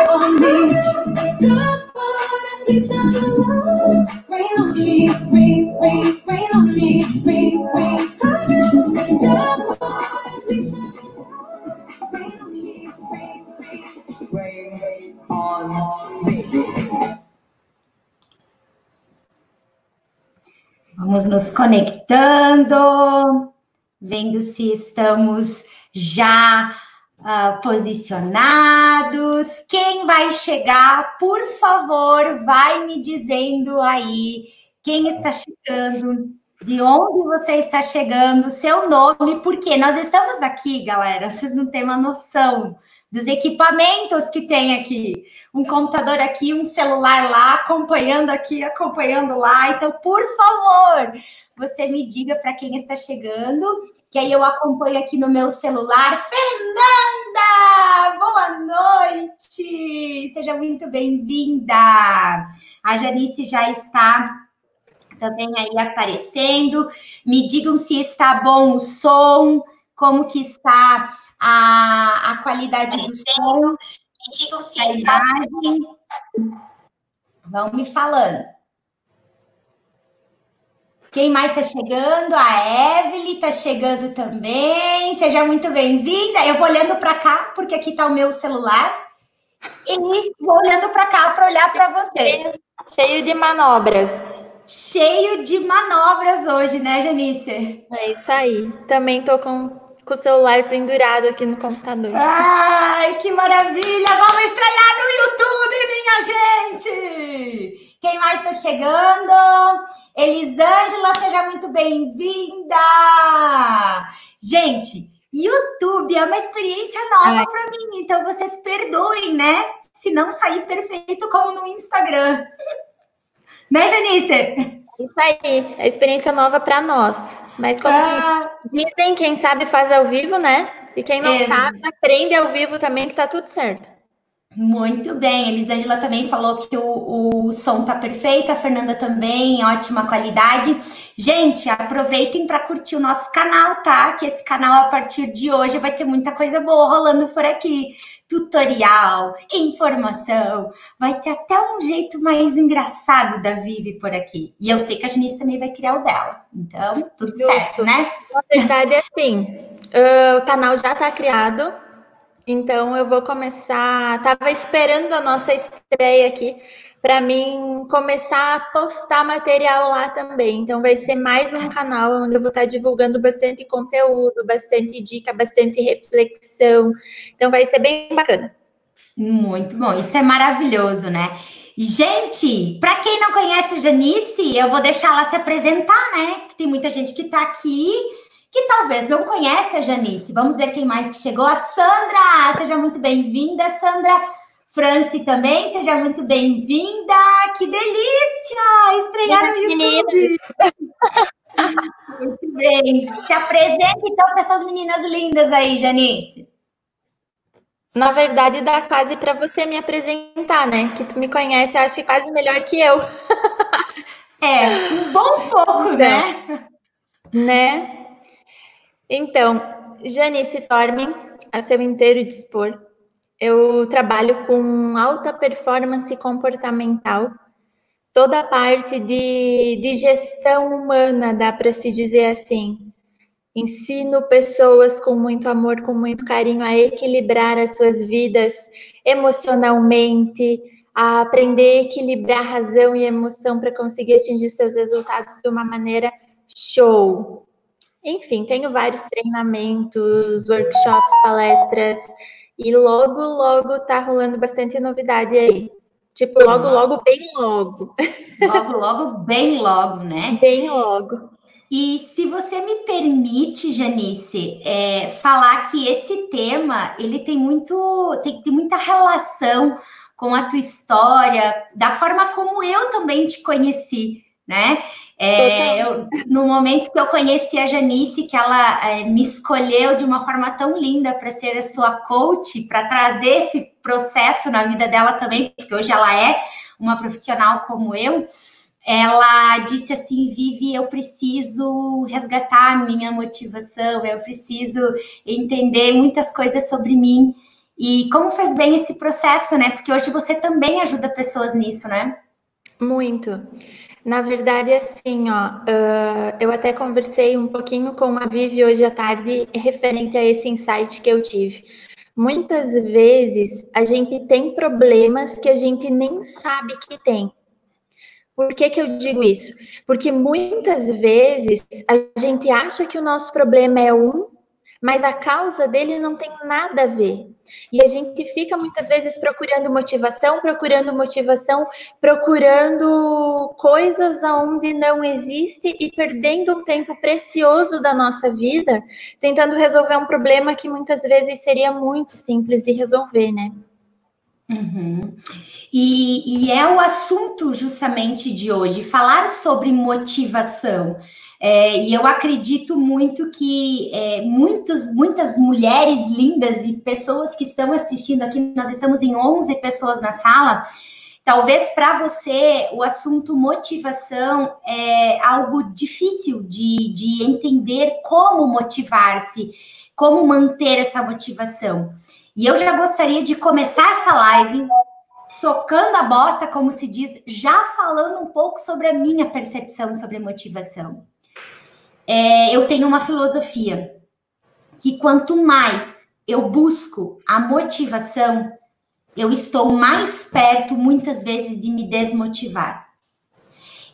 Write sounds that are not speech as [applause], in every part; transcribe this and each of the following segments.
on me. Rain on me, rain, rain, rain on me, rain, rain. Vamos nos conectando, vendo se estamos já uh, posicionados. Quem vai chegar, por favor, vai me dizendo aí quem está chegando, de onde você está chegando, seu nome, porque nós estamos aqui, galera, vocês não têm uma noção dos equipamentos que tem aqui. Um computador aqui, um celular lá, acompanhando aqui, acompanhando lá. Então, por favor, você me diga para quem está chegando, que aí eu acompanho aqui no meu celular. Fernanda, boa noite! Seja muito bem-vinda! A Janice já está também aí aparecendo. Me digam se está bom o som, como que está a, a qualidade do som. Me digam se a está... imagem. Vão me falando. Quem mais está chegando? A Evelyn está chegando também. Seja muito bem-vinda. Eu vou olhando para cá, porque aqui está o meu celular. E vou olhando para cá para olhar para você. Cheio, de manobras. Cheio de manobras hoje, né, Janice? É isso aí. Também tô com, com o celular pendurado aqui no computador. Ai, que maravilha! Vamos estrear no YouTube, minha gente! Quem mais está chegando? Elisângela, seja muito bem-vinda! Gente, YouTube é uma experiência nova para mim, então vocês perdoem, né? Se não sair perfeito como no Instagram. [laughs] Né, Janice? Isso aí, é experiência nova para nós. Mas como ah. dizem, quem sabe faz ao vivo, né? E quem não sabe, aprende ao vivo também, que tá tudo certo. Muito bem, Elisângela também falou que o, o som tá perfeito, a Fernanda também, ótima qualidade. Gente, aproveitem para curtir o nosso canal, tá? Que esse canal a partir de hoje vai ter muita coisa boa rolando por aqui. Tutorial, informação, vai ter até um jeito mais engraçado da Vivi por aqui. E eu sei que a Janice também vai criar o dela. Então, tudo Justo. certo, né? Na verdade, é assim, uh, o canal já tá criado, então eu vou começar. Tava esperando a nossa estreia aqui para mim começar a postar material lá também. Então vai ser mais um canal onde eu vou estar divulgando bastante conteúdo, bastante dica, bastante reflexão. Então vai ser bem bacana. Muito bom, isso é maravilhoso, né? Gente, para quem não conhece Janice, eu vou deixar ela se apresentar, né? Tem muita gente que está aqui que talvez não conhece a Janice. Vamos ver quem mais que chegou. A Sandra, seja muito bem-vinda, Sandra. Franci também, seja muito bem-vinda. Que delícia estrear no YouTube. [laughs] muito bem. Se apresente então para essas meninas lindas aí, Janice. Na verdade, dá quase para você me apresentar, né? Que tu me conhece, eu acho quase melhor que eu. [laughs] é, um bom pouco, né? Né? Então, Janice Torme, a seu inteiro dispor. Eu trabalho com alta performance comportamental, toda a parte de, de gestão humana, dá para se dizer assim. Ensino pessoas com muito amor, com muito carinho a equilibrar as suas vidas emocionalmente, a aprender a equilibrar razão e emoção para conseguir atingir seus resultados de uma maneira show. Enfim, tenho vários treinamentos, workshops, palestras e logo, logo tá rolando bastante novidade aí. Tipo, logo, logo, bem logo. Logo, logo, bem logo, né? [laughs] Bem logo. E se você me permite, Janice, é, falar que esse tema ele tem muito, tem, tem muita relação com a tua história, da forma como eu também te conheci, né? É, eu, no momento que eu conheci a Janice, que ela é, me escolheu de uma forma tão linda para ser a sua coach, para trazer esse processo na vida dela também, porque hoje ela é uma profissional como eu. Ela disse assim: Vivi, eu preciso resgatar a minha motivação, eu preciso entender muitas coisas sobre mim. E como faz bem esse processo, né? Porque hoje você também ajuda pessoas nisso, né? Muito. Na verdade, assim, ó, uh, eu até conversei um pouquinho com a Vivi hoje à tarde referente a esse insight que eu tive. Muitas vezes a gente tem problemas que a gente nem sabe que tem. Por que, que eu digo isso? Porque muitas vezes a gente acha que o nosso problema é um mas a causa dele não tem nada a ver. E a gente fica muitas vezes procurando motivação, procurando motivação, procurando coisas aonde não existe e perdendo um tempo precioso da nossa vida tentando resolver um problema que muitas vezes seria muito simples de resolver, né? Uhum. E, e é o assunto justamente de hoje, falar sobre motivação. É, e eu acredito muito que é, muitos, muitas mulheres lindas e pessoas que estão assistindo aqui, nós estamos em 11 pessoas na sala. Talvez para você o assunto motivação é algo difícil de, de entender como motivar-se, como manter essa motivação. E eu já gostaria de começar essa live socando a bota, como se diz, já falando um pouco sobre a minha percepção sobre motivação é, eu tenho uma filosofia que quanto mais eu busco a motivação, eu estou mais perto, muitas vezes, de me desmotivar.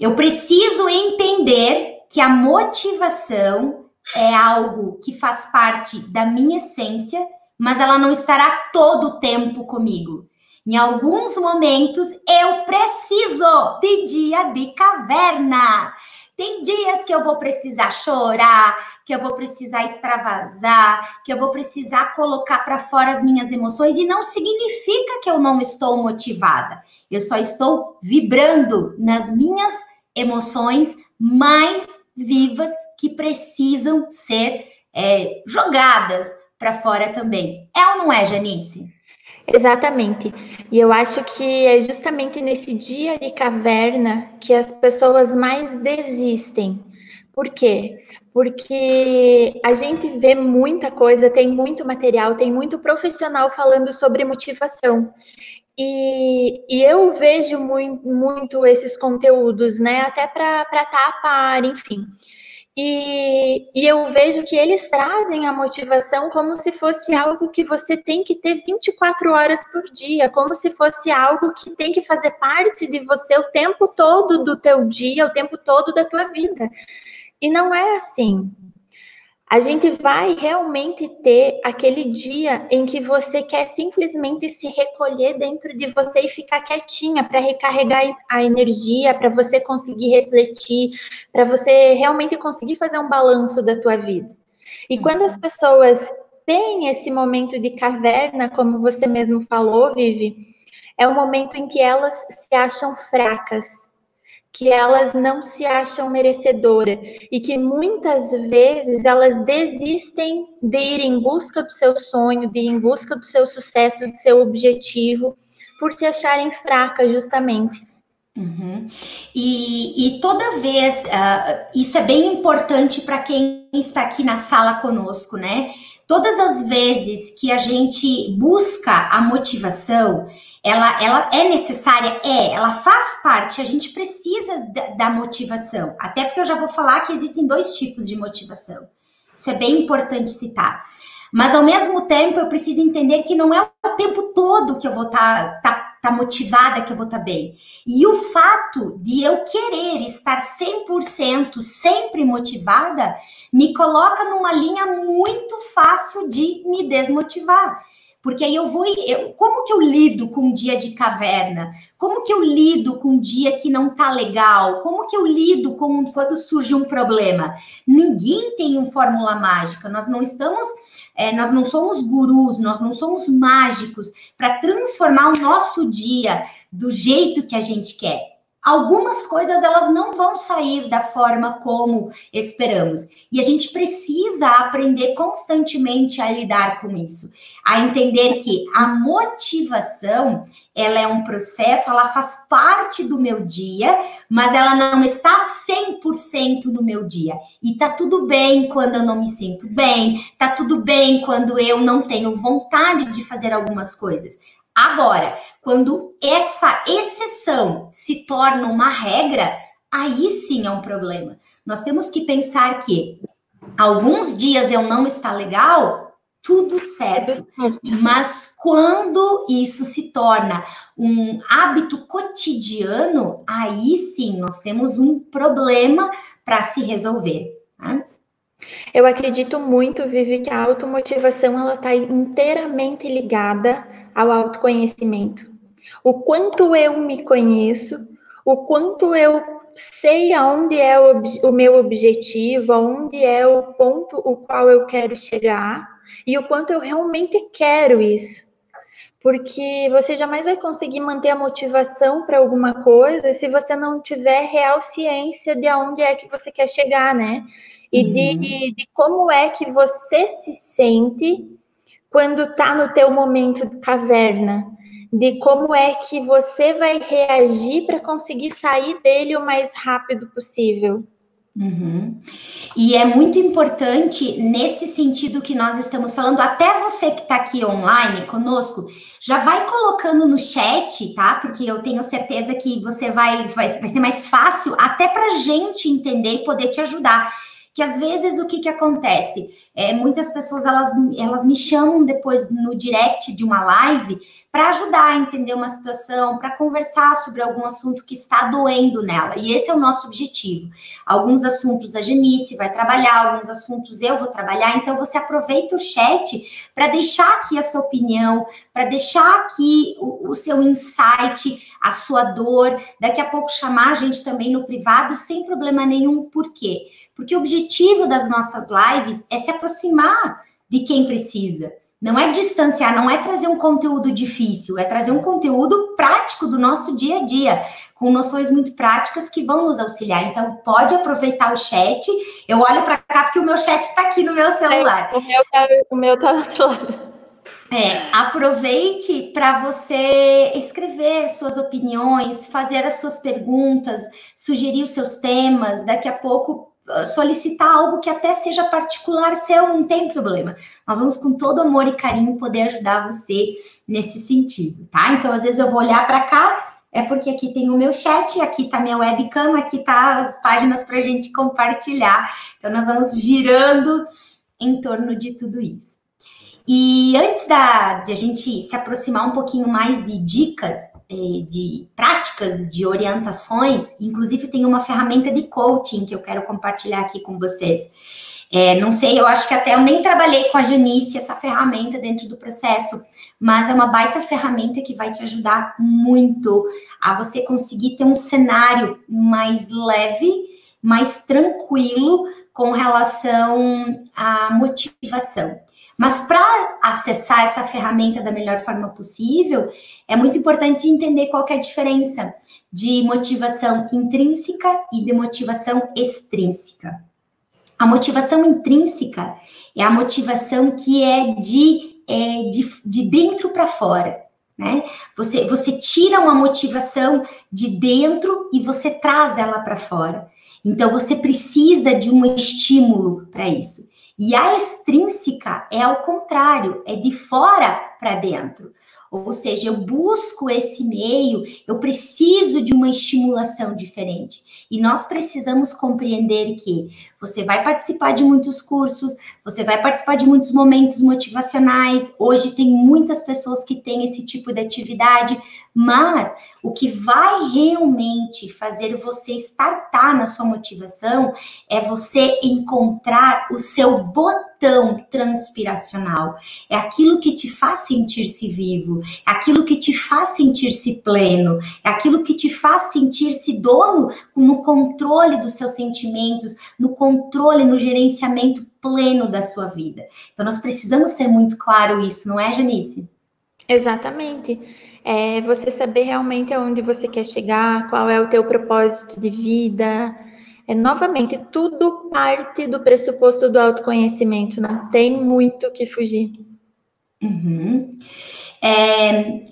Eu preciso entender que a motivação é algo que faz parte da minha essência, mas ela não estará todo o tempo comigo. Em alguns momentos eu preciso de dia de caverna. Tem dias que eu vou precisar chorar, que eu vou precisar extravasar, que eu vou precisar colocar para fora as minhas emoções e não significa que eu não estou motivada. Eu só estou vibrando nas minhas emoções mais vivas que precisam ser é, jogadas para fora também. É ou não é, Janice? Exatamente. E eu acho que é justamente nesse dia de caverna que as pessoas mais desistem. Por quê? Porque a gente vê muita coisa, tem muito material, tem muito profissional falando sobre motivação. E, e eu vejo muito, muito esses conteúdos, né? Até para tapar, enfim. E, e, eu vejo que eles trazem a motivação como se fosse algo que você tem que ter 24 horas por dia, como se fosse algo que tem que fazer parte de você o tempo todo do teu dia, o tempo todo da tua vida. E não é assim a gente vai realmente ter aquele dia em que você quer simplesmente se recolher dentro de você e ficar quietinha para recarregar a energia, para você conseguir refletir, para você realmente conseguir fazer um balanço da tua vida. E quando as pessoas têm esse momento de caverna, como você mesmo falou, Vivi, é o momento em que elas se acham fracas, que elas não se acham merecedoras e que muitas vezes elas desistem de ir em busca do seu sonho, de ir em busca do seu sucesso, do seu objetivo, por se acharem fracas, justamente. Uhum. E, e, toda vez, uh, isso é bem importante para quem está aqui na sala conosco, né? Todas as vezes que a gente busca a motivação, ela, ela é necessária? É, ela faz parte, a gente precisa da, da motivação. Até porque eu já vou falar que existem dois tipos de motivação. Isso é bem importante citar. Mas ao mesmo tempo eu preciso entender que não é o tempo todo que eu vou estar tá, tá, tá motivada, que eu vou estar tá bem. E o fato de eu querer estar 100% sempre motivada me coloca numa linha muito fácil de me desmotivar. Porque aí eu vou. Eu, como que eu lido com um dia de caverna? Como que eu lido com um dia que não tá legal? Como que eu lido com quando surge um problema? Ninguém tem uma fórmula mágica. Nós não estamos. É, nós não somos gurus, nós não somos mágicos para transformar o nosso dia do jeito que a gente quer algumas coisas elas não vão sair da forma como esperamos. E a gente precisa aprender constantemente a lidar com isso, a entender que a motivação, ela é um processo, ela faz parte do meu dia, mas ela não está 100% no meu dia. E tá tudo bem quando eu não me sinto bem, tá tudo bem quando eu não tenho vontade de fazer algumas coisas. Agora, quando essa exceção se torna uma regra, aí sim é um problema. Nós temos que pensar que alguns dias eu não está legal, tudo certo. Mas quando isso se torna um hábito cotidiano, aí sim nós temos um problema para se resolver. Né? Eu acredito muito, Vivi, que a automotivação ela está inteiramente ligada ao autoconhecimento. O quanto eu me conheço, o quanto eu sei aonde é o, o meu objetivo, aonde é o ponto o qual eu quero chegar e o quanto eu realmente quero isso. Porque você jamais vai conseguir manter a motivação para alguma coisa se você não tiver real ciência de aonde é que você quer chegar, né? E uhum. de, de como é que você se sente quando está no teu momento de caverna, de como é que você vai reagir para conseguir sair dele o mais rápido possível. Uhum. E é muito importante nesse sentido que nós estamos falando, até você que está aqui online conosco, já vai colocando no chat, tá? Porque eu tenho certeza que você vai, vai, vai ser mais fácil até para gente entender e poder te ajudar que às vezes o que, que acontece? É, muitas pessoas elas, elas me chamam depois no direct de uma live para ajudar a entender uma situação, para conversar sobre algum assunto que está doendo nela. E esse é o nosso objetivo. Alguns assuntos a Genice vai trabalhar, alguns assuntos eu vou trabalhar. Então você aproveita o chat para deixar aqui a sua opinião, para deixar aqui o, o seu insight, a sua dor. Daqui a pouco chamar a gente também no privado sem problema nenhum. Por quê? Porque o objetivo das nossas lives é se aproximar de quem precisa. Não é distanciar, não é trazer um conteúdo difícil, é trazer um conteúdo prático do nosso dia a dia, com noções muito práticas que vão nos auxiliar. Então, pode aproveitar o chat. Eu olho para cá porque o meu chat está aqui no meu celular. É, o meu tá, o meu tá do outro lado. É, aproveite para você escrever suas opiniões, fazer as suas perguntas, sugerir os seus temas. Daqui a pouco solicitar algo que até seja particular seu, não tem problema. Nós vamos com todo amor e carinho poder ajudar você nesse sentido, tá? Então, às vezes eu vou olhar para cá, é porque aqui tem o meu chat, aqui tá minha webcam, aqui tá as páginas para a gente compartilhar. Então, nós vamos girando em torno de tudo isso. E antes da, de a gente se aproximar um pouquinho mais de dicas, de práticas, de orientações, inclusive tem uma ferramenta de coaching que eu quero compartilhar aqui com vocês. É, não sei, eu acho que até eu nem trabalhei com a Janice essa ferramenta dentro do processo, mas é uma baita ferramenta que vai te ajudar muito a você conseguir ter um cenário mais leve, mais tranquilo com relação à motivação. Mas para acessar essa ferramenta da melhor forma possível, é muito importante entender qual é a diferença de motivação intrínseca e de motivação extrínseca. A motivação intrínseca é a motivação que é de, é, de, de dentro para fora. Né? Você, você tira uma motivação de dentro e você traz ela para fora. Então você precisa de um estímulo para isso. E a extrínseca é ao contrário, é de fora para dentro. Ou seja, eu busco esse meio, eu preciso de uma estimulação diferente. E nós precisamos compreender que você vai participar de muitos cursos, você vai participar de muitos momentos motivacionais. Hoje tem muitas pessoas que têm esse tipo de atividade, mas o que vai realmente fazer você startar na sua motivação é você encontrar o seu botão transpiracional. É aquilo que te faz sentir-se vivo, é aquilo que te faz sentir-se pleno, é aquilo que te faz sentir-se dono no controle dos seus sentimentos, no controle, no gerenciamento pleno da sua vida. Então nós precisamos ter muito claro isso, não é, Janice? Exatamente é você saber realmente aonde você quer chegar, qual é o teu propósito de vida. É novamente tudo parte do pressuposto do autoconhecimento, não tem muito o que fugir. Uhum. É,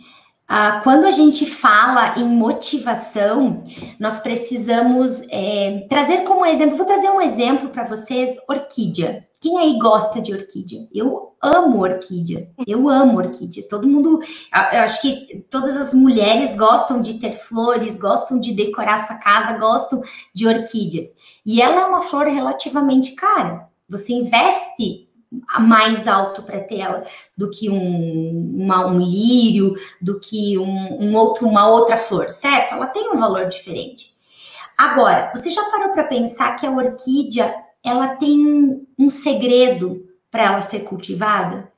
ah, quando a gente fala em motivação, nós precisamos é, trazer como exemplo, vou trazer um exemplo para vocês, orquídea. Quem aí gosta de orquídea? Eu amo orquídea. Eu amo orquídea. Todo mundo, eu acho que todas as mulheres gostam de ter flores, gostam de decorar sua casa, gostam de orquídeas. E ela é uma flor relativamente cara. Você investe mais alto para ter ela do que um, uma, um lírio, do que um, um outro, uma outra flor, certo? Ela tem um valor diferente. Agora, você já parou para pensar que a orquídea ela tem um segredo para ela ser cultivada?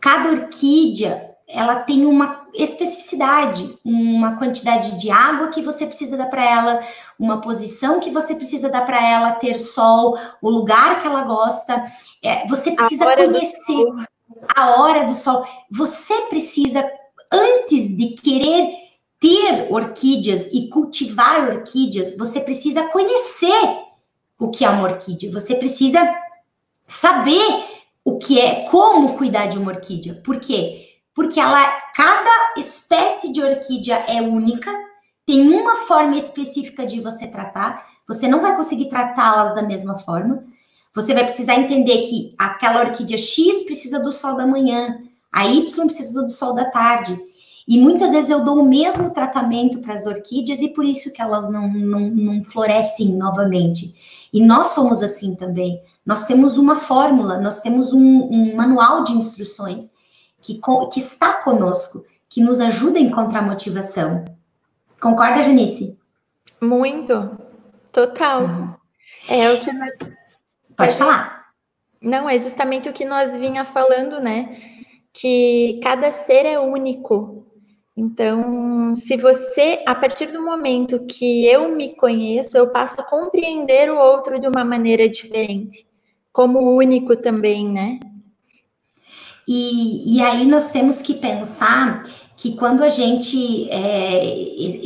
Cada orquídea ela tem uma especificidade, uma quantidade de água que você precisa dar para ela, uma posição que você precisa dar para ela, ter sol, o lugar que ela gosta. É, você precisa conhecer a hora do sol. Você precisa, antes de querer ter orquídeas e cultivar orquídeas, você precisa conhecer o que é uma orquídea. Você precisa saber o que é, como cuidar de uma orquídea. Por quê? Porque ela, cada espécie de orquídea é única, tem uma forma específica de você tratar. Você não vai conseguir tratá-las da mesma forma. Você vai precisar entender que aquela orquídea X precisa do sol da manhã, a Y precisa do sol da tarde. E muitas vezes eu dou o mesmo tratamento para as orquídeas e por isso que elas não, não, não florescem novamente. E nós somos assim também. Nós temos uma fórmula, nós temos um, um manual de instruções que, que está conosco, que nos ajuda a encontrar motivação. Concorda, Janice? Muito, total. Uhum. É o que nós... Pode falar. Não, é justamente o que nós vinha falando, né? Que cada ser é único. Então, se você, a partir do momento que eu me conheço, eu passo a compreender o outro de uma maneira diferente, como único também, né? E, e aí nós temos que pensar que quando a gente é,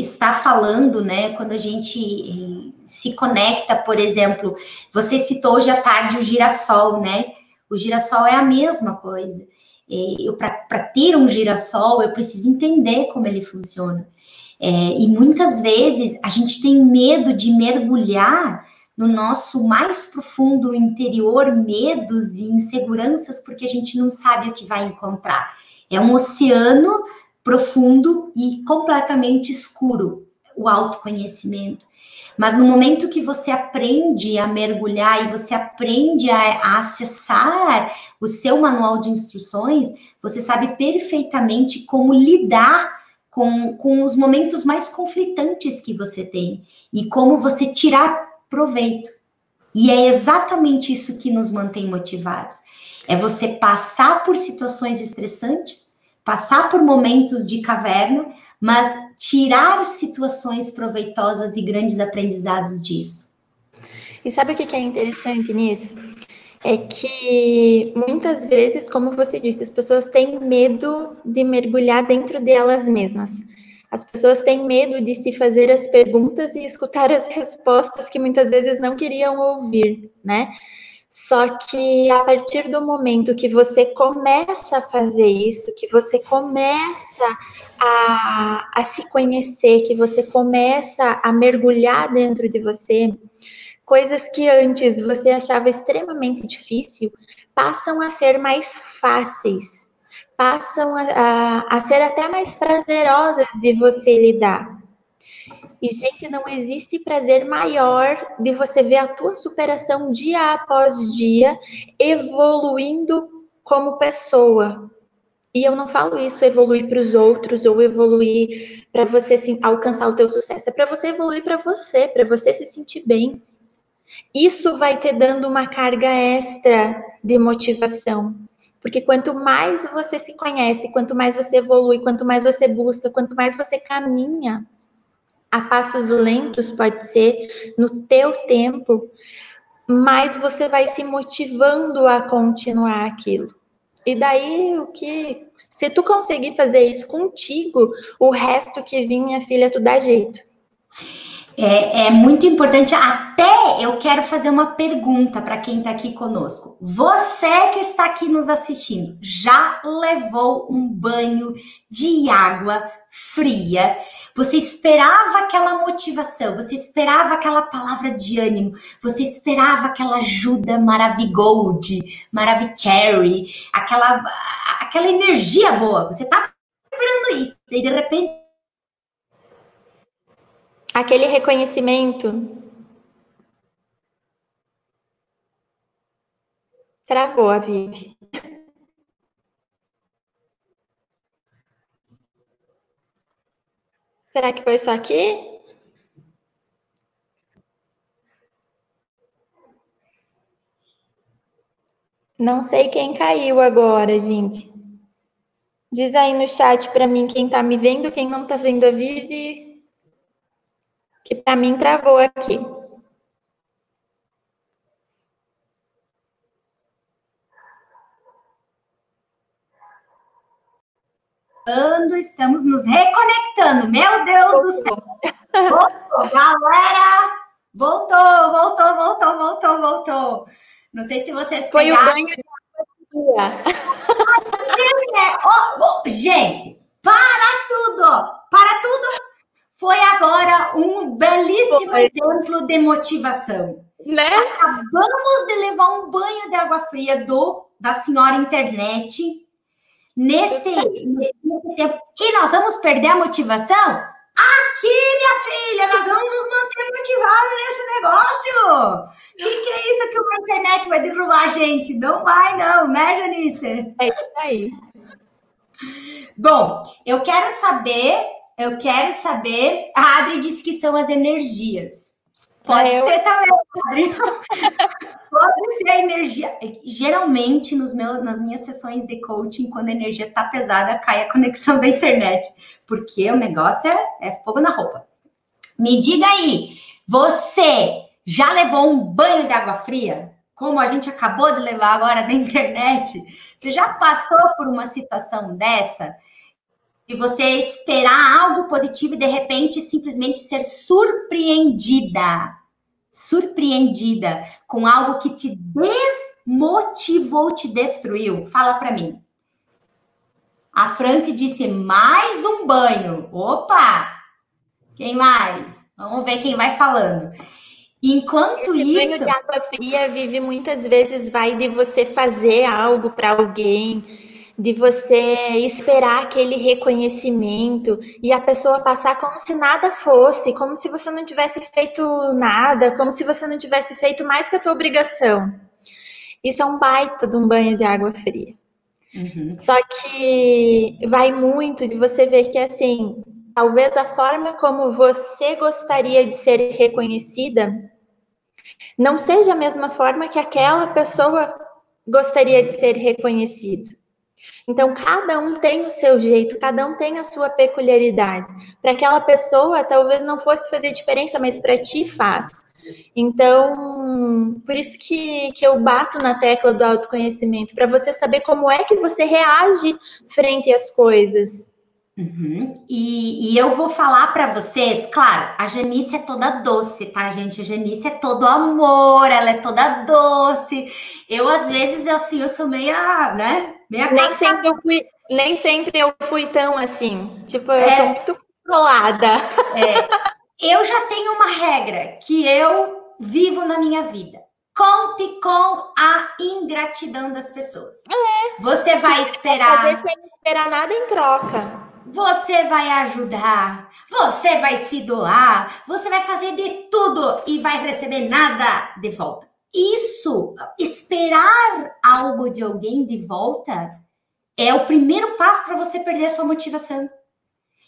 está falando, né, quando a gente eh, se conecta, por exemplo, você citou hoje à tarde o girassol, né? O girassol é a mesma coisa. É, para ter um girassol, eu preciso entender como ele funciona. É, e muitas vezes a gente tem medo de mergulhar no nosso mais profundo interior, medos e inseguranças, porque a gente não sabe o que vai encontrar. É um oceano profundo e completamente escuro, o autoconhecimento. Mas no momento que você aprende a mergulhar e você aprende a, a, acessar o seu manual de instruções, você sabe perfeitamente como lidar com, com os momentos mais conflitantes que você tem e como você tirar proveito. E é exatamente isso que nos mantém motivados. É você passar por situações estressantes, passar por momentos de caverna, mas tirar situações proveitosas e grandes aprendizados disso. E sabe o que é interessante nisso? É que muitas vezes, como você disse, as pessoas têm medo de mergulhar dentro delas mesmas. As pessoas têm medo de se fazer as perguntas e escutar as respostas que muitas vezes não queriam ouvir, né? Só que a partir do momento que você começa a fazer isso, que você começa a, a se conhecer, que você começa a mergulhar dentro de você, coisas que antes você achava extremamente difícil passam a ser mais fáceis, passam a, a, a ser até mais prazerosas de você lidar. E, gente, não existe prazer maior de você ver a tua superação dia após dia evoluindo como pessoa. E eu não falo isso evoluir para os outros ou evoluir para você assim, alcançar o teu sucesso, é para você evoluir para você, para você se sentir bem. Isso vai te dando uma carga extra de motivação. Porque quanto mais você se conhece, quanto mais você evolui, quanto mais você busca, quanto mais você caminha, a passos lentos, pode ser, no teu tempo, mais você vai se motivando a continuar aquilo. E daí o que, se tu conseguir fazer isso contigo, o resto que vinha, filha, tu dá jeito. É, é, muito importante. Até eu quero fazer uma pergunta para quem está aqui conosco. Você que está aqui nos assistindo, já levou um banho de água fria Você esperava aquela motivação, você esperava aquela palavra de ânimo, você esperava aquela ajuda maravigold, maravicherry, aquela, aquela energia boa. Você estava esperando isso. E de repente. Aquele reconhecimento. Travou a Vivi. Será que foi só aqui? Não sei quem caiu agora, gente. Diz aí no chat para mim quem tá me vendo, quem não tá vendo a Vivi. Que para mim travou aqui. Estamos nos reconectando. Meu Deus do céu! Voltou, galera! Voltou, voltou, voltou, voltou, voltou. Não sei se vocês Foi pegaram... o banho de oh, Gente, para tudo! Para tudo! Foi agora um belíssimo Foi. exemplo de motivação. Né? Acabamos de levar um banho de água fria do da senhora internet nesse, nesse tempo. E nós vamos perder a motivação? Aqui, minha filha, nós vamos nos manter motivados nesse negócio. O que, que, é isso que a internet vai derrubar a gente? Não vai, não, né, Janice? É isso aí. Bom, eu quero saber, eu quero saber. A Adri disse que são as energias. Pode é, ser também, [laughs] Pode ser a energia. Geralmente, nos meus, nas minhas sessões de coaching, quando a energia tá pesada, cai a conexão da internet. Porque o negócio é, é fogo na roupa. Me diga aí, você já levou um banho de água fria? Como a gente acabou de levar agora da internet? Você já passou por uma situação dessa? E você esperar algo positivo e de repente simplesmente ser surpreendida. Surpreendida com algo que te desmotivou, te destruiu. Fala para mim. A Franci disse mais um banho. Opa! Quem mais? Vamos ver quem vai falando. Enquanto Esse isso. Banho de água fria vive muitas vezes vai de você fazer algo para alguém de você esperar aquele reconhecimento e a pessoa passar como se nada fosse, como se você não tivesse feito nada, como se você não tivesse feito mais que a tua obrigação. Isso é um baita de um banho de água fria. Uhum. Só que vai muito de você ver que assim, talvez a forma como você gostaria de ser reconhecida não seja a mesma forma que aquela pessoa gostaria de ser reconhecido. Então, cada um tem o seu jeito, cada um tem a sua peculiaridade. Para aquela pessoa, talvez não fosse fazer diferença, mas para ti faz. Então, por isso que, que eu bato na tecla do autoconhecimento, para você saber como é que você reage frente às coisas. Uhum. E, e, eu vou falar para vocês, claro, a Janice é toda doce, tá, gente? A Janice é todo amor, ela é toda doce. Eu, às vezes, assim, eu sou meia, né? Meia nem sempre, eu fui, nem sempre eu fui tão assim. Tipo, eu é, tô muito controlada. É, [laughs] eu já tenho uma regra que eu vivo na minha vida. Conte com a ingratidão das pessoas. É. Você vai esperar. Fazer sem esperar nada em troca. Você vai ajudar, você vai se doar, você vai fazer de tudo e vai receber nada de volta. Isso, esperar algo de alguém de volta, é o primeiro passo para você perder a sua motivação.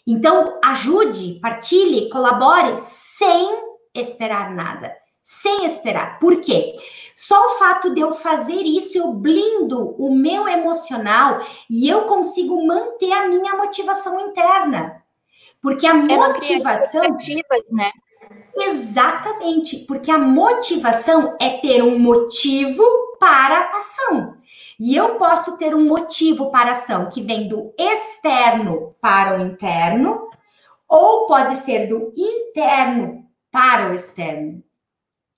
Então, ajude, partilhe, colabore sem esperar nada. Sem esperar. Por quê? Só o fato de eu fazer isso, eu blindo o meu emocional e eu consigo manter a minha motivação interna. Porque a é motivação. Né? Exatamente, porque a motivação é ter um motivo para a ação. E eu posso ter um motivo para a ação que vem do externo para o interno, ou pode ser do interno para o externo.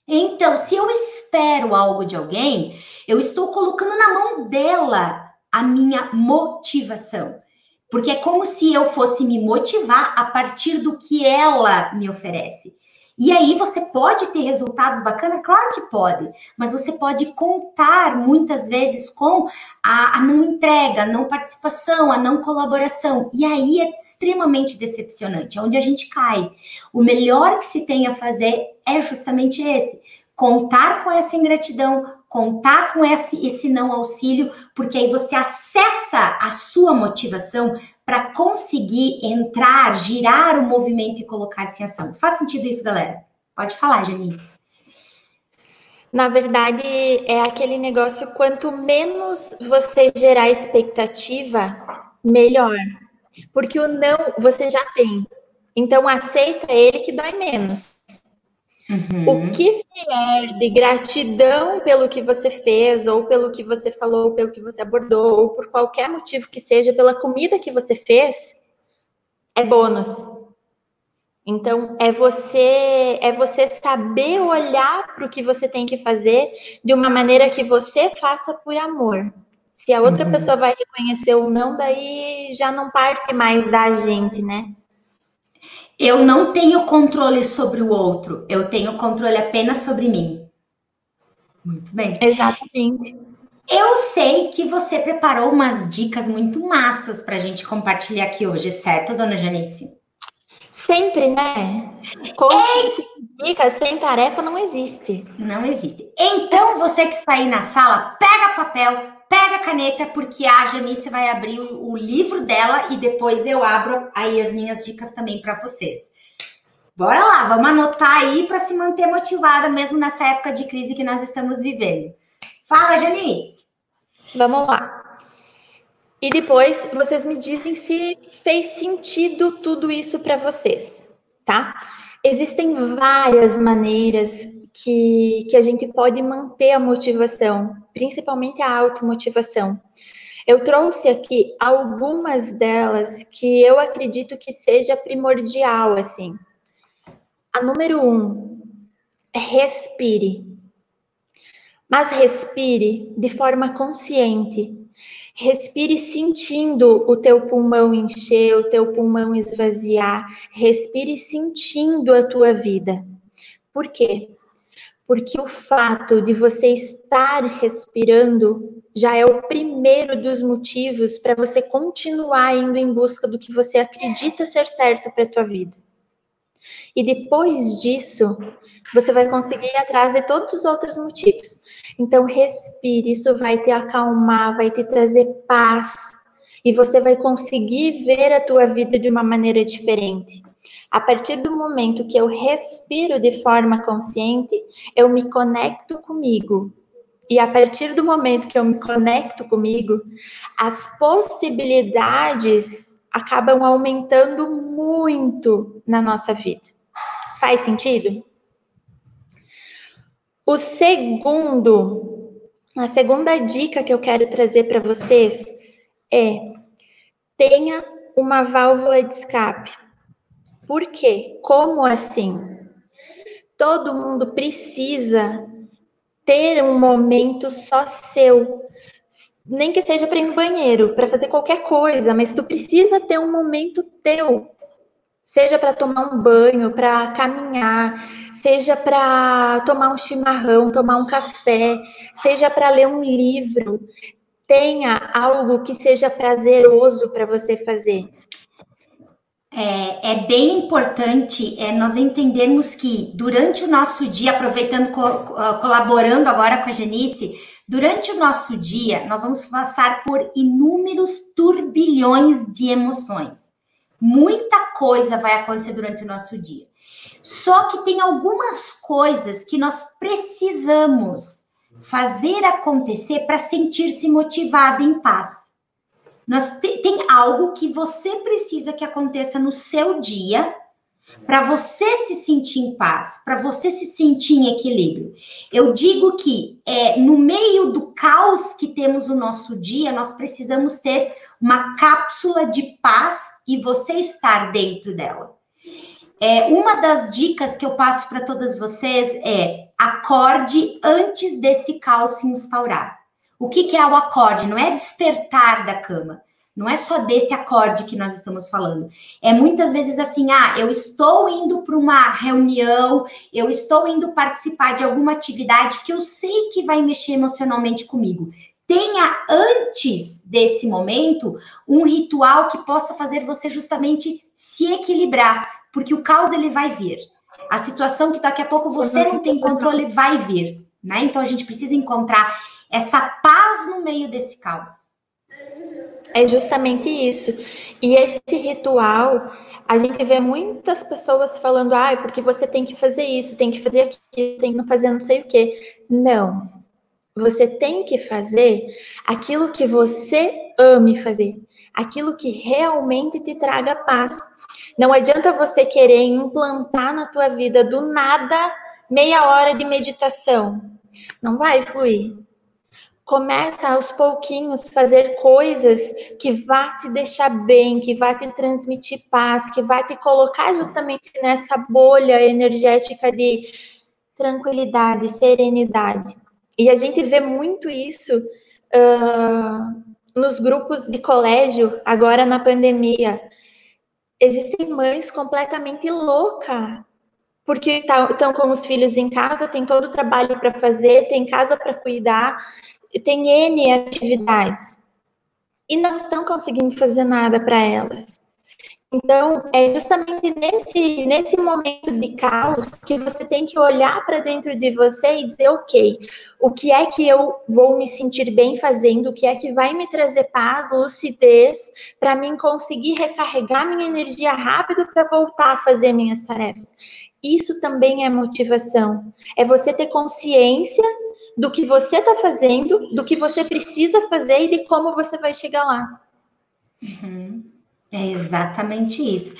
Então, se eu espero algo de alguém, eu estou colocando na mão dela a minha motivação. Porque é como se eu fosse me motivar a partir do que ela me oferece. E aí você pode ter resultados bacanas? Claro que pode, mas você pode contar muitas vezes com a, a, não entrega, a não participação, a não colaboração. E aí é extremamente decepcionante, é onde a gente cai. O melhor que se tem a fazer é justamente esse: contar com essa ingratidão, contar com esse, esse não auxílio, porque aí você acessa a sua motivação para conseguir entrar, girar o movimento e colocar-se em ação. Faz sentido isso, galera? Pode falar, Janice. Na verdade, é aquele negócio: quanto menos você gerar expectativa, melhor. Porque o não você já tem. Então, aceita ele que dói menos. Uhum. O que vier de gratidão pelo que você fez, ou pelo que você falou, pelo que você abordou, ou por qualquer motivo que seja, pela comida que você fez, é bônus. Então é você é você saber olhar para o que você tem que fazer de uma maneira que você faça por amor. Se a outra uhum. pessoa vai reconhecer ou não, daí já não parte mais da gente, né? Eu não tenho controle sobre o outro, eu tenho controle apenas sobre mim. Muito bem. Exatamente. Eu sei que você preparou umas dicas muito massas para a gente compartilhar aqui hoje, certo, dona Janice? Sempre, né? Com sem dicas, sem tarefa, não existe. Não existe. Então, você que está aí na sala, pega papel, pega a caneta, porque a Janice vai abrir o, livro dela e depois eu abro aí as minhas dicas também para vocês. Bora lá, vamos anotar aí para se manter motivada mesmo nessa época de crise que nós estamos vivendo. Fala, Janice. Vamos lá. E depois vocês me dizem se fez sentido tudo isso para vocês, tá? Existem várias maneiras que, que a gente pode manter a motivação, principalmente a automotivação. Eu trouxe aqui algumas delas que eu acredito que seja primordial, assim. A número um, respire. Mas respire de forma consciente. Respire sentindo o teu pulmão encher, o teu pulmão esvaziar. Respire sentindo a tua vida. Por quê? Porque o fato de você estar respirando já é o primeiro dos motivos para você continuar indo em busca do que você acredita ser certo para a tua vida. E depois disso, você vai conseguir ir atrás de todos os outros motivos. Então, respire, isso vai te acalmar, vai te trazer paz, e você vai conseguir ver a tua vida de uma maneira diferente. A partir do momento que eu respiro de forma consciente, eu me conecto comigo. E a partir do momento que eu me conecto comigo, as possibilidades acabam aumentando muito na nossa vida. Faz sentido? O segundo, a segunda dica que eu quero trazer para vocês é tenha uma válvula de escape. Por quê? Como assim? Todo mundo precisa ter um momento só seu. Nem que seja para ir no banheiro, para fazer qualquer coisa, mas tu precisa ter um momento teu. Seja para tomar um banho, para caminhar, seja para tomar um chimarrão, tomar um café, seja para ler um livro. Tenha algo que seja prazeroso para você fazer é, é, bem importante é, nós entendermos que durante o nosso dia, aproveitando, co ah, colaborando agora com a Genice, durante o nosso dia, nós vamos passar por inúmeros turbilhões de emoções. Muita coisa vai acontecer durante o nosso dia. Só que tem algumas coisas que nós precisamos fazer acontecer para sentir-se motivado em paz. Nós tem algo que você precisa que aconteça no seu dia para você se sentir em paz, para você se sentir em equilíbrio. Eu digo que é, no meio do caos que temos no nosso dia, nós precisamos ter uma cápsula de paz e você estar dentro dela. É, uma das dicas que eu passo para todas vocês é acorde antes desse caos se instaurar. O que, que é o acorde? Não é despertar da cama. Não é só desse acorde que nós estamos falando. É muitas vezes assim: ah, eu estou indo para uma reunião, eu estou indo participar de alguma atividade que eu sei que vai mexer emocionalmente comigo. Tenha antes desse momento um ritual que possa fazer você justamente se equilibrar, porque o caos ele vai vir. A situação que daqui a pouco você não tem controle vai vir, né? Então a gente precisa encontrar essa paz no meio desse caos. É justamente isso. E esse ritual, a gente vê muitas pessoas falando, ah, porque você tem que fazer isso, tem que fazer aquilo, tem que fazer não sei o quê. Não. Você tem que fazer aquilo que você ame fazer, aquilo que realmente te traga paz. Não adianta você querer implantar na tua vida do nada meia hora de meditação. Não vai fluir começa aos pouquinhos fazer coisas que vá te deixar bem, que vá te transmitir paz, que vai te colocar justamente nessa bolha energética de tranquilidade, serenidade. E a gente vê muito isso uh, nos grupos de colégio, agora na pandemia. Existem mães completamente loucas, porque estão tá, com os filhos em casa, tem todo o trabalho para fazer, tem casa para cuidar, tem N atividades e não estão conseguindo fazer nada para elas. Então, é justamente nesse, nesse momento de caos que você tem que olhar para dentro de você e dizer, ok, o que é que eu vou me sentir bem fazendo, o que é que vai me trazer paz, lucidez, para mim conseguir recarregar minha energia rápido para voltar a fazer minhas tarefas. Isso também é motivação. É você ter consciência do que você está fazendo, do que você precisa fazer e de como você vai chegar lá. Uhum. É exatamente isso.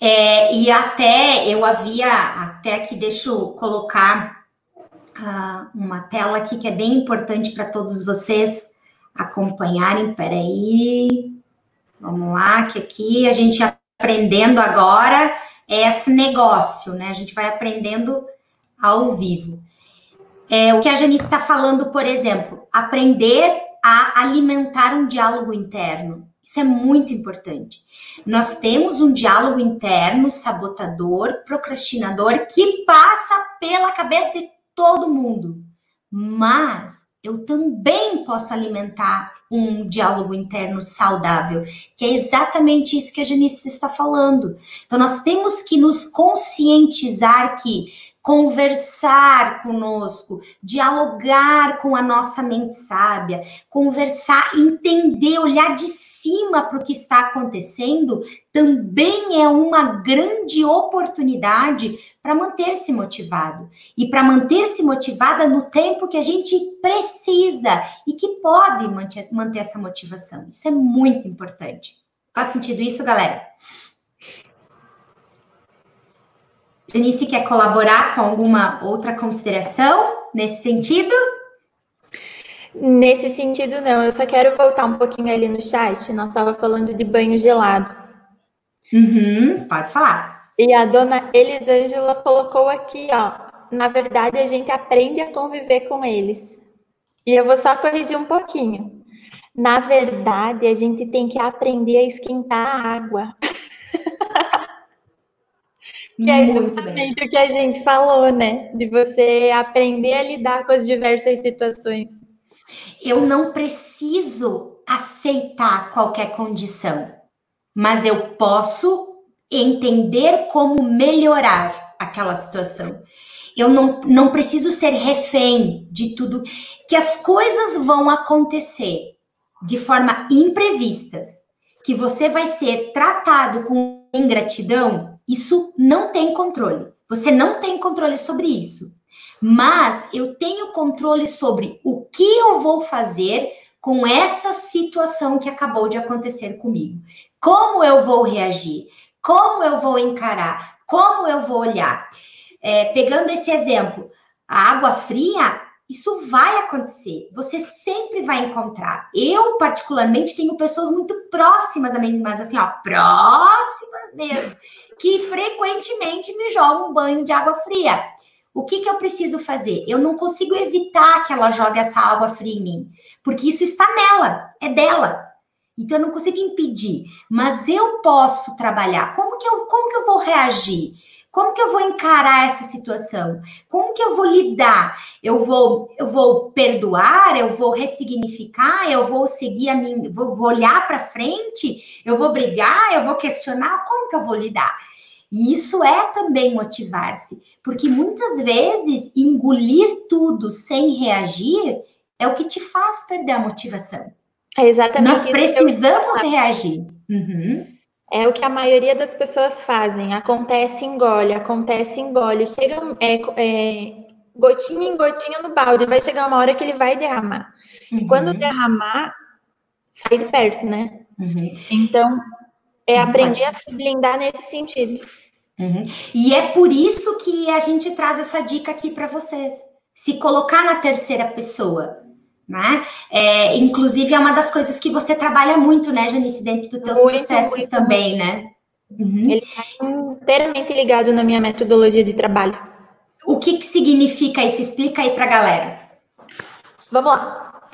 É, e até eu havia, até aqui, deixa eu colocar uh, uma tela aqui que é bem importante para todos vocês acompanharem. Peraí, vamos lá, que aqui a gente aprendendo agora é esse negócio, né? A gente vai aprendendo ao vivo. É, o que a Janice está falando, por exemplo, aprender a alimentar um diálogo interno. Isso é muito importante. Nós temos um diálogo interno sabotador, procrastinador, que passa pela cabeça de todo mundo. Mas eu também posso alimentar um diálogo interno saudável, que é exatamente isso que a Janice está falando. Então, nós temos que nos conscientizar que conversar conosco, dialogar com a nossa mente sábia, conversar, entender, olhar de cima para o que está acontecendo, também é uma grande oportunidade para manter-se motivado e para manter-se motivada no tempo que a gente precisa e que pode manter, manter essa motivação. Isso é muito importante. Faz sentido isso, galera? Janice quer colaborar com alguma outra consideração nesse sentido? Nesse sentido, não. Eu só quero voltar um pouquinho ali no chat. Nós estava falando de banho gelado. Uhum, pode falar. E a dona Elisângela colocou aqui, ó. Na verdade, a gente aprende a conviver com eles. E eu vou só corrigir um pouquinho. Na verdade, a gente tem que aprender a esquentar a água. [laughs] Que é justamente o que a gente falou, né? De você aprender a lidar com as diversas situações. Eu não preciso aceitar qualquer condição, mas eu posso entender como melhorar aquela situação. Eu não, não preciso ser refém de tudo, que as coisas vão acontecer de forma imprevistas, que você vai ser tratado com ingratidão, isso não tem controle. Você não tem controle sobre isso. Mas eu tenho controle sobre o que eu vou fazer com essa situação que acabou de acontecer comigo. Como eu vou reagir? Como eu vou encarar? Como eu vou olhar? É, pegando esse exemplo, a água fria, isso vai acontecer. Você sempre vai encontrar. Eu, particularmente, tenho pessoas muito próximas a mim, mas assim, ó, próximas mesmo que frequentemente me jogam um banho de água fria. O que, que eu preciso fazer? Eu não consigo evitar que ela jogue essa água fria em mim, porque isso está nela, é dela. Então eu não consigo impedir, mas eu posso trabalhar. Como que eu, como que eu vou reagir? Como que eu vou encarar essa situação? Como que eu vou lidar? Eu vou, eu vou perdoar? Eu vou ressignificar? Eu vou seguir a minha, vou, vou olhar para frente? Eu vou brigar? Eu vou questionar? Como que eu vou lidar? E isso é também motivar-se, porque muitas vezes engolir tudo sem reagir é o que te faz perder a motivação. É exatamente. Nós precisamos reagir. Uhum. É o que a maioria das pessoas fazem. Acontece, engole, acontece, engole. Chega é, é, gotinha em gotinha no balde. Vai chegar uma hora que ele vai derramar. Uhum. Quando derramar, sai de perto, né? Uhum. Então, é aprender a se blindar nesse sentido. Uhum. E é por isso que a gente traz essa dica aqui para vocês. Se colocar na terceira pessoa né? É, inclusive, é uma das coisas que você trabalha muito, né, Janice, dentro dos teus muito, processos muito, também, muito. né? Uhum. Ele está inteiramente ligado na minha metodologia de trabalho. O que, que significa isso? Explica aí para a galera. Vamos lá.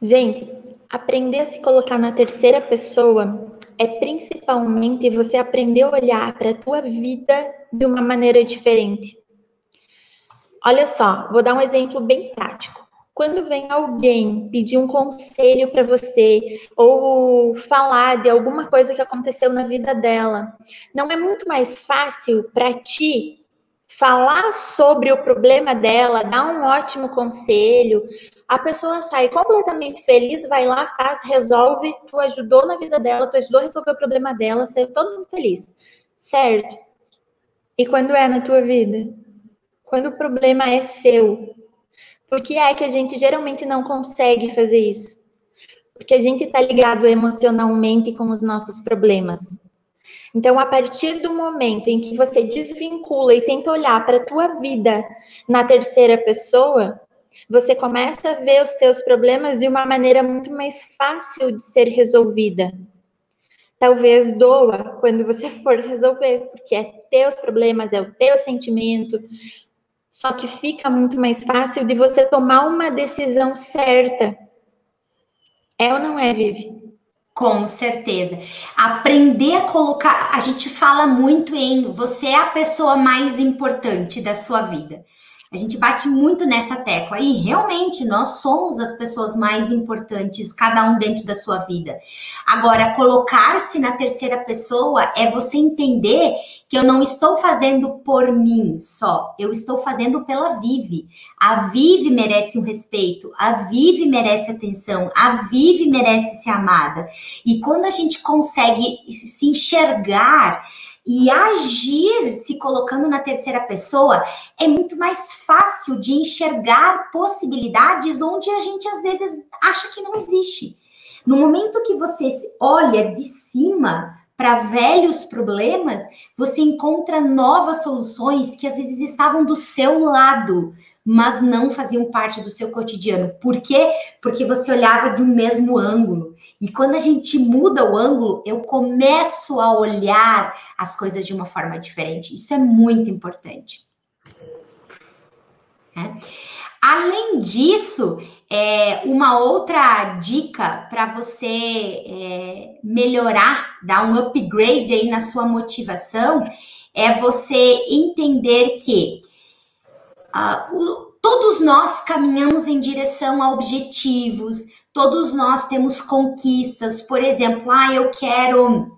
Gente, aprender a se colocar na terceira pessoa é principalmente você aprender a olhar para a tua vida de uma maneira diferente. Olha só, vou dar um exemplo bem prático. Quando vem alguém pedir um conselho para você ou falar de alguma coisa que aconteceu na vida dela, não é muito mais fácil para ti falar sobre o problema dela, dar um ótimo conselho, a pessoa sai completamente feliz, vai lá, faz, resolve, tu ajudou na vida dela, tu ajudou a resolver o problema dela, saiu todo mundo feliz, certo? E quando é na tua vida? Quando o problema é seu, por que é que a gente geralmente não consegue fazer isso? Porque a gente está ligado emocionalmente com os nossos problemas. Então, a partir do momento em que você desvincula e tenta olhar para a tua vida na terceira pessoa, você começa a ver os teus problemas de uma maneira muito mais fácil de ser resolvida. Talvez doa quando você [laughs] for resolver, porque é teus problemas, é o teu sentimento, só que fica muito mais fácil de você tomar uma decisão certa. É ou não é, Vivi? Com certeza. Aprender a colocar. A gente fala muito em você é a pessoa mais importante da sua vida. A gente bate muito nessa tecla e realmente nós somos as pessoas mais importantes, cada um dentro da sua vida. Agora, colocar-se na terceira pessoa é você entender que eu não estou fazendo por mim só, eu estou fazendo pela Vive. A Vive merece um respeito, a Vive merece atenção, a Vive merece ser amada. E quando a gente consegue se enxergar e agir se colocando na terceira pessoa é muito mais fácil de enxergar possibilidades onde a gente às vezes acha que não existe. No momento que você olha de cima para velhos problemas, você encontra novas soluções que às vezes estavam do seu lado, mas não faziam parte do seu cotidiano. Por quê? Porque você olhava de um mesmo ângulo. E quando a gente muda o ângulo, eu começo a olhar as coisas de uma forma diferente. Isso é muito importante. É. Além disso, é, uma outra dica para você é, melhorar, dar um upgrade aí na sua motivação, é você entender que uh, o, todos nós caminhamos em direção a objetivos, todos nós temos conquistas. Por exemplo, ah, eu quero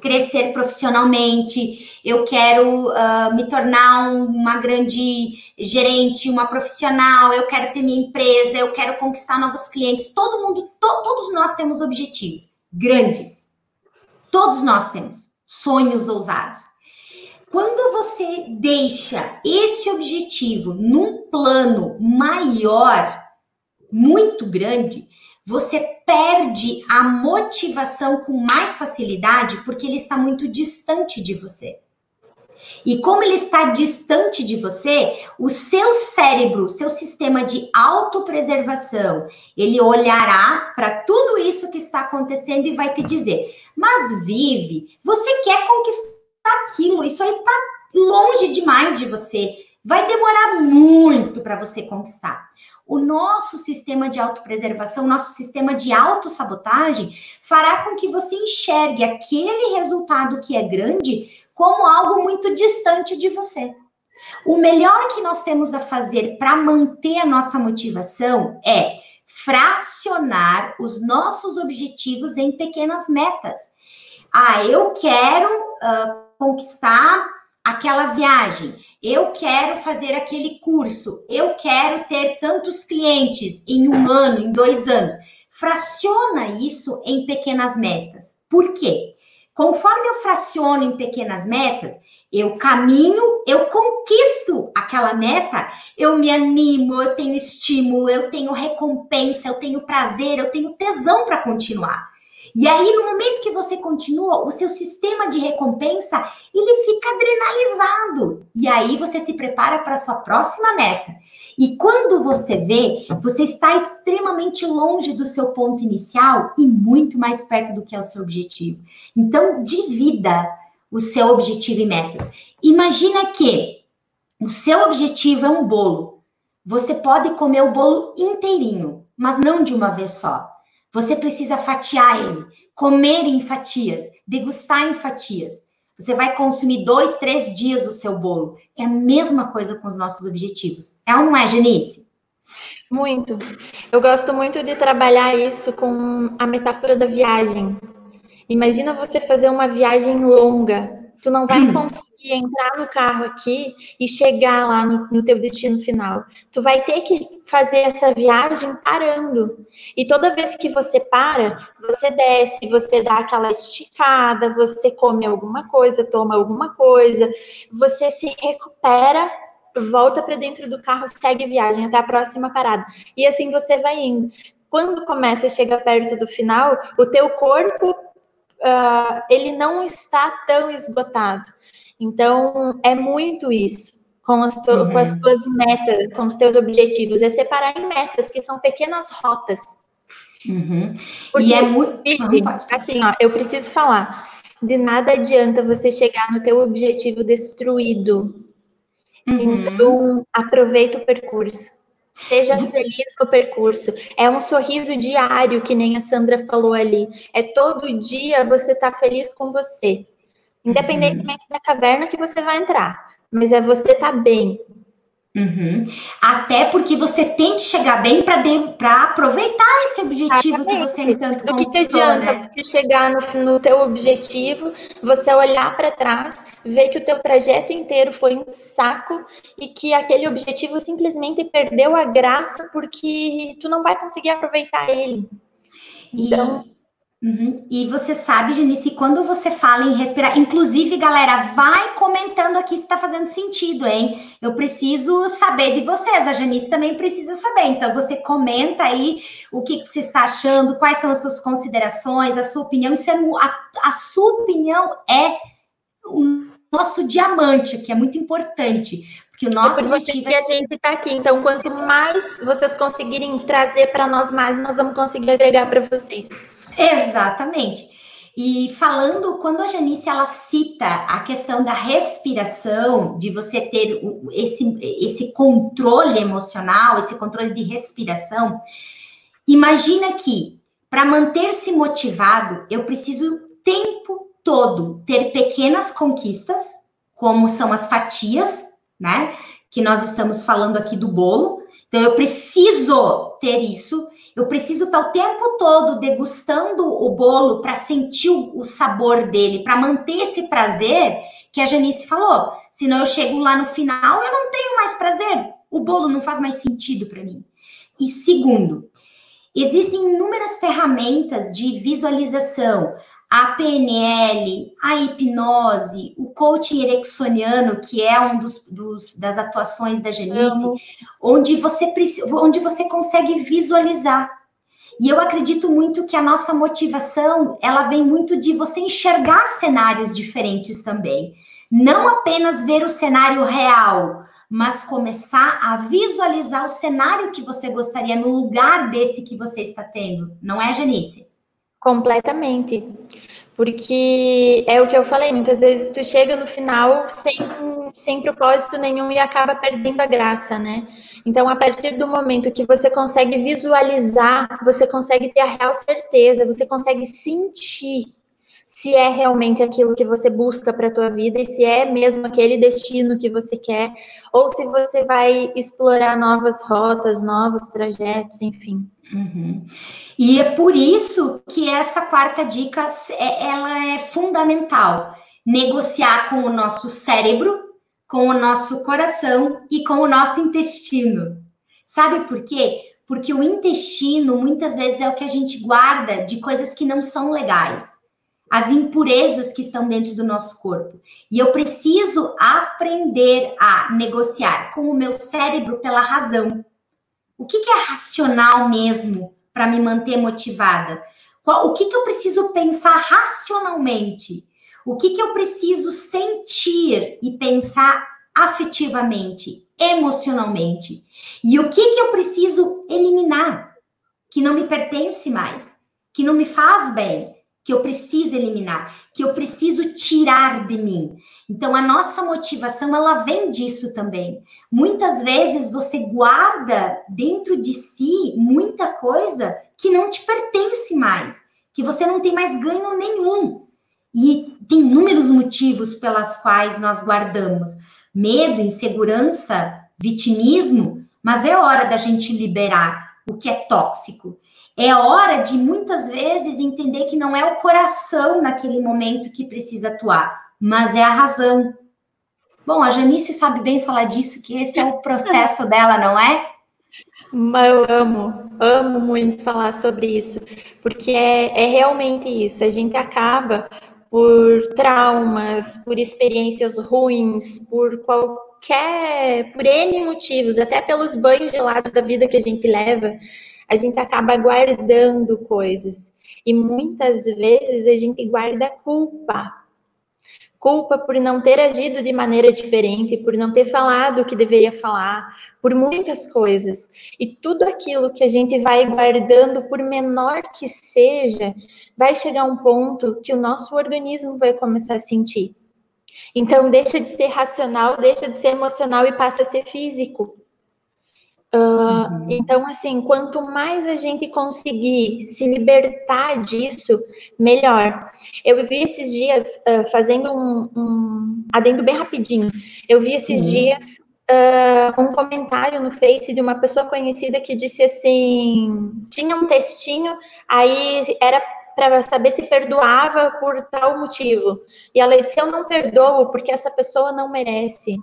crescer profissionalmente, eu quero uh, me tornar um, uma grande gerente, uma profissional, eu quero ter minha empresa, eu quero conquistar novos clientes. Todo mundo, to, todos nós temos objetivos grandes. Todos nós temos sonhos ousados. Quando você deixa esse objetivo num plano maior, muito grande, você perde a motivação com mais facilidade porque ele está muito distante de você. E como ele está distante de você, o seu cérebro, seu sistema de autopreservação, ele olhará para tudo isso que está acontecendo e vai te dizer: Mas vive, você quer conquistar aquilo, isso aí está longe demais de você. Vai demorar muito para você conquistar. O nosso sistema de autopreservação, nosso sistema de autossabotagem, fará com que você enxergue aquele resultado que é grande como algo muito distante de você. O melhor que nós temos a fazer para manter a nossa motivação é fracionar os nossos objetivos em pequenas metas. Ah, eu quero uh, conquistar aquela viagem, eu quero fazer aquele curso, eu quero ter tantos clientes em um ano, em dois anos. Fraciona isso em pequenas metas. Por quê? Conforme eu fraciono em pequenas metas, eu caminho, eu conquisto aquela meta, eu me animo, eu tenho estímulo, eu tenho recompensa, eu tenho prazer, eu tenho tesão para continuar. E aí, no momento que você continua, o seu sistema de recompensa, ele fica adrenalizado. E aí você se prepara para a sua próxima meta. E quando você vê, você está extremamente longe do seu ponto inicial e muito mais perto do que é o seu objetivo. Então, divida o seu objetivo e metas. Imagina que o seu objetivo é um bolo. Você pode comer o bolo inteirinho, mas não de uma vez só. Você precisa fatiar ele, comer em fatias, degustar em fatias. Você vai consumir dois, três dias o seu bolo. É a mesma coisa com os nossos objetivos. É ou não é? Muito. Eu gosto muito de trabalhar isso com a metáfora da viagem. Imagina você fazer uma viagem longa, Tu não vai hum. conseguir entrar no carro aqui e chegar lá no, no teu destino final. Tu vai ter que fazer essa viagem parando. E toda vez que você para, você desce, você dá aquela esticada, você come alguma coisa, toma alguma coisa, você se recupera volta para dentro do carro, segue viagem até a próxima parada. E assim você vai indo. Quando começa a chegar perto do final, o teu corpo uh, ele não está tão esgotado. Então, é muito isso com as, uhum. com as tuas metas, com os teus objetivos, é separar em metas, que são pequenas rotas. Uhum. Porque, e é muito. assim, ó, eu preciso falar. De nada adianta você chegar no teu objetivo destruído. Uhum. Então, aproveita o percurso. Seja feliz com o percurso. É um sorriso diário, que nem a Sandra falou ali. É todo dia você estar tá feliz com você. Independentemente uhum. da caverna que você vai entrar. Mas é você estar tá bem. Uhum. Até porque você tem que chegar bem para aproveitar esse objetivo Exatamente. que você tanto Do que, que adianta né? você chegar no, no teu objetivo, você olhar para trás, ver que o teu trajeto inteiro foi um saco e que aquele objetivo simplesmente perdeu a graça porque tu não vai conseguir aproveitar ele. Então, e Uhum. E você sabe, Janice, quando você fala em respirar, inclusive, galera, vai comentando aqui se está fazendo sentido, hein? Eu preciso saber de vocês, a Janice também precisa saber. Então, você comenta aí o que, você está achando, quais são as suas considerações, a sua opinião. Isso é a, a sua opinião é o nosso diamante, que é muito importante. Porque o nosso é objetivo que a gente está aqui. Então, quanto mais vocês conseguirem trazer para nós mais, nós vamos conseguir agregar para vocês. Exatamente. E falando, quando a Janice ela cita a questão da respiração, de você ter esse, esse controle emocional, esse controle de respiração, imagina que para manter-se motivado, eu preciso o tempo todo ter pequenas conquistas, como são as fatias, né? Que nós estamos falando aqui do bolo. Então, eu preciso ter isso eu preciso estar o tempo todo degustando o bolo para sentir o, sabor dele, para manter esse prazer que a Janice falou. Senão eu chego lá no final, eu não tenho mais prazer. O bolo não faz mais sentido para mim. E segundo, existem inúmeras ferramentas de visualização, a PNL, a hipnose, o coaching ericksoniano, que é um dos, dos das atuações da Janice, onde você, onde você consegue visualizar. E eu acredito muito que a nossa motivação, ela vem muito de você enxergar cenários diferentes também. Não apenas ver o cenário real, mas começar a visualizar o cenário que você gostaria no lugar desse que você está tendo. Não é, Janice? Completamente. Porque é o que eu falei, muitas vezes tu chega no final sem, sem propósito nenhum e acaba perdendo a graça, né? Então, a partir do momento que você consegue visualizar, você consegue ter a real certeza, você consegue sentir se é realmente aquilo que você busca para a tua vida e se é mesmo aquele destino que você quer, ou se você vai explorar novas rotas, novos trajetos, enfim. Uhum. E é por isso que essa quarta dica é, ela é fundamental. Negociar com o nosso cérebro, com o nosso coração e com o nosso intestino. Sabe por quê? Porque o intestino muitas vezes é o que a gente guarda de coisas que não são legais as impurezas que estão dentro do nosso corpo. E eu preciso aprender a negociar com o meu cérebro pela razão. O que, que é racional mesmo para me manter motivada? Qual, o que, que eu preciso pensar racionalmente? O que, que eu preciso sentir e pensar afetivamente, emocionalmente? E o que, que eu preciso eliminar que não me pertence mais, que não me faz bem, que eu preciso eliminar, que eu preciso tirar de mim. Então a nossa motivação ela vem disso também. Muitas vezes você guarda dentro de si muita coisa que não te pertence mais, que você não tem mais ganho nenhum. E tem inúmeros motivos pelas quais nós guardamos medo, insegurança, vitimismo, mas é hora da gente liberar o que é tóxico. É hora de muitas vezes entender que não é o coração naquele momento que precisa atuar, mas é a razão. Bom, a Janice sabe bem falar disso, que esse é o processo [laughs] dela, não é? Eu amo, amo muito falar sobre isso, porque é, é realmente isso. A gente acaba por traumas, por experiências ruins, por qualquer, por N motivos, até pelos banhos gelados da vida que a gente leva, a gente acaba guardando coisas. E muitas vezes a gente guarda culpa. Culpa por não ter agido de maneira diferente, por não ter falado o que deveria falar, por muitas coisas. E tudo aquilo que a gente vai guardando, por menor que seja, vai chegar um ponto que o nosso organismo vai começar a sentir. Então, deixa de ser racional, deixa de ser emocional e passa a ser físico. Uh, então, assim, quanto mais a gente conseguir se libertar disso, melhor. Eu vi esses dias, uh, fazendo um, um, adendo bem rapidinho, eu vi esses uhum. dias uh, um comentário no Face de uma pessoa conhecida que disse assim: tinha um textinho, aí era para saber se perdoava por tal motivo. E ela disse: Eu não perdoo porque essa pessoa não merece.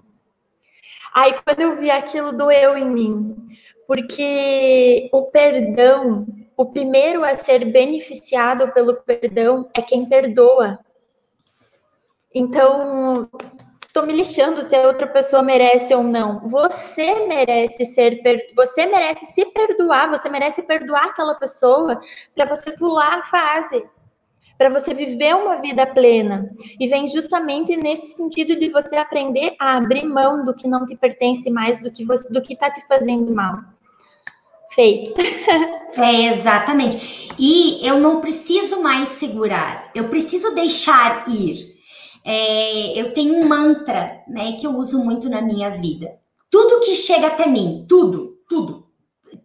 Aí, quando eu vi aquilo, doeu em mim, porque o perdão, o primeiro a ser beneficiado pelo perdão é quem perdoa. Então, estou me lixando se a outra pessoa merece ou não. Você merece ser, você merece se perdoar, você merece perdoar aquela pessoa para você pular a fase para você viver uma vida plena. E vem justamente nesse sentido de você aprender a abrir mão do que não te pertence mais, do que você, do que está te fazendo mal. Feito. [laughs] é, exatamente. E eu não preciso mais segurar, eu preciso deixar ir. É, eu tenho um mantra, né, que eu uso muito na minha vida. Tudo que chega até mim, tudo, tudo,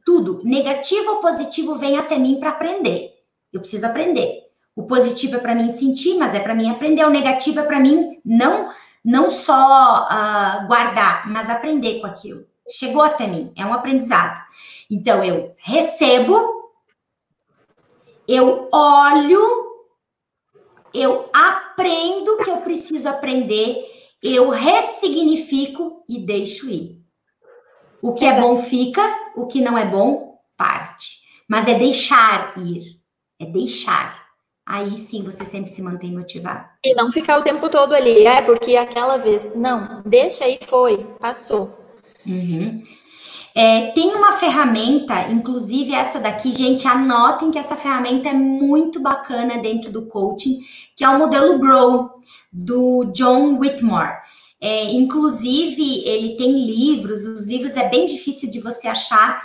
tudo, negativo ou positivo, vem até mim para aprender. Eu preciso aprender. O positivo é para mim sentir, mas é para mim aprender. O negativo é para mim não não só uh, guardar, mas aprender com aquilo. Chegou até mim, é um aprendizado. Então eu recebo, eu olho, eu aprendo que eu preciso aprender, eu ressignifico e deixo ir. O que Exato. é bom fica, o que não é bom parte. Mas é deixar ir, é deixar aí sim você sempre se mantém motivado. E não ficar o tempo todo ali, é porque aquela vez, não, deixa aí, foi, passou. Uhum. É, tem uma ferramenta, inclusive essa daqui, gente, anotem que essa ferramenta é muito bacana dentro do coaching, que é o modelo Grow, do John Whitmore. É, inclusive, ele tem livros, os livros é bem difícil de você achar.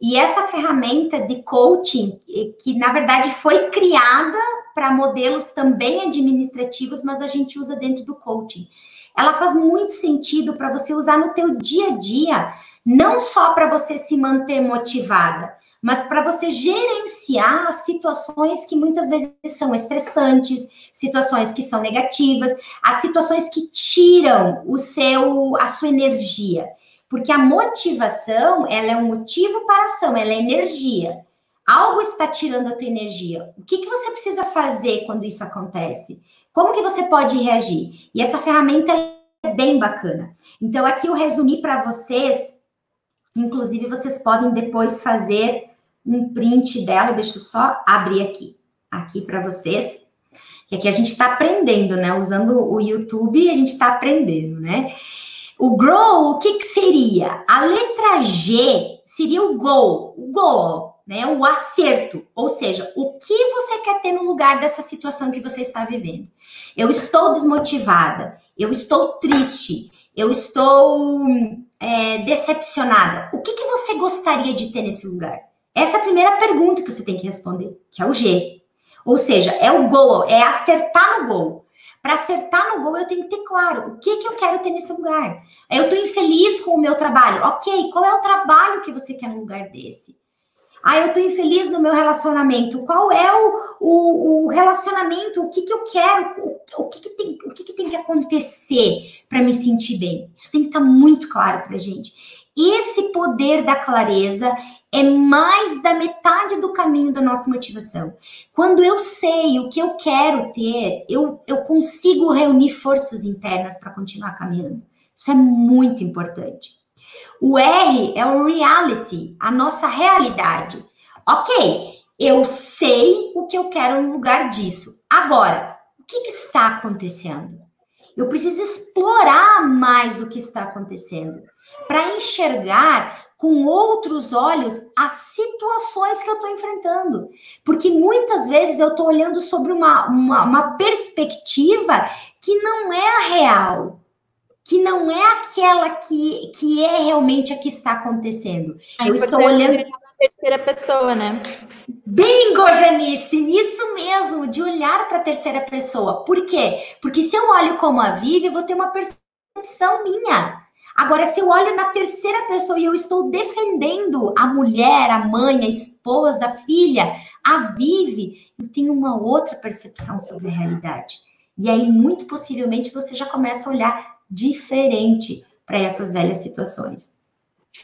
E essa ferramenta de coaching, que na verdade foi criada para modelos também administrativos, mas a gente usa dentro do coaching. Ela faz muito sentido para você usar no teu dia a dia, não só para você se manter motivada, mas para você gerenciar situações que muitas vezes são estressantes, situações que são negativas, as situações que tiram o seu a sua energia. Porque a motivação, ela é um motivo para a ação, ela é energia. Algo está tirando a tua energia. O que, que você precisa fazer quando isso acontece? Como que você pode reagir? E essa ferramenta é bem bacana. Então, aqui eu resumi para vocês, inclusive vocês podem depois fazer um print dela, deixa eu só abrir aqui, aqui para vocês. Que aqui a gente está aprendendo, né? Usando o YouTube, a gente está aprendendo, né? O grow, o que, que seria? A letra G seria o goal, o goal, né? O acerto, ou seja, o que você quer ter no lugar dessa situação que você está vivendo. Eu estou desmotivada, eu estou triste, eu estou é, decepcionada. O que, que você gostaria de ter nesse lugar? Essa é a primeira pergunta que você tem que responder, que é o G. Ou seja, é o goal, é acertar no gol. Para acertar no gol, eu tenho que ter claro o que, que eu quero ter nesse lugar. Eu estou infeliz com o meu trabalho. Ok, qual é o trabalho que você quer no lugar desse? Ah, eu estou infeliz no meu relacionamento. Qual é o, o, o relacionamento? O que, que eu quero? O, o, que, que, tem, o que, que tem que acontecer para me sentir bem? Isso tem que estar tá muito claro para gente. Esse poder da clareza é mais da metade do caminho da nossa motivação. Quando eu sei o que eu quero ter, eu, eu consigo reunir forças internas para continuar caminhando. Isso é muito importante. O R é o reality, a nossa realidade. Ok, eu sei o que eu quero no lugar disso. Agora, o que, que está acontecendo? Eu preciso explorar mais o que está acontecendo para enxergar com outros olhos as situações que eu estou enfrentando. Porque muitas vezes eu estou olhando sobre uma, uma, uma, perspectiva que não é a real, que não é aquela que, que é realmente a que está acontecendo. É eu estou olhando. Terceira pessoa, né? Bingo, Janice! Isso mesmo, de olhar para a terceira pessoa. Por quê? Porque se eu olho como a Vivi, eu vou ter uma percepção minha. Agora, se eu olho na terceira pessoa e eu estou defendendo a mulher, a mãe, a esposa, a filha, a Vive, eu tenho uma outra percepção sobre a realidade. E aí, muito possivelmente, você já começa a olhar diferente para essas velhas situações.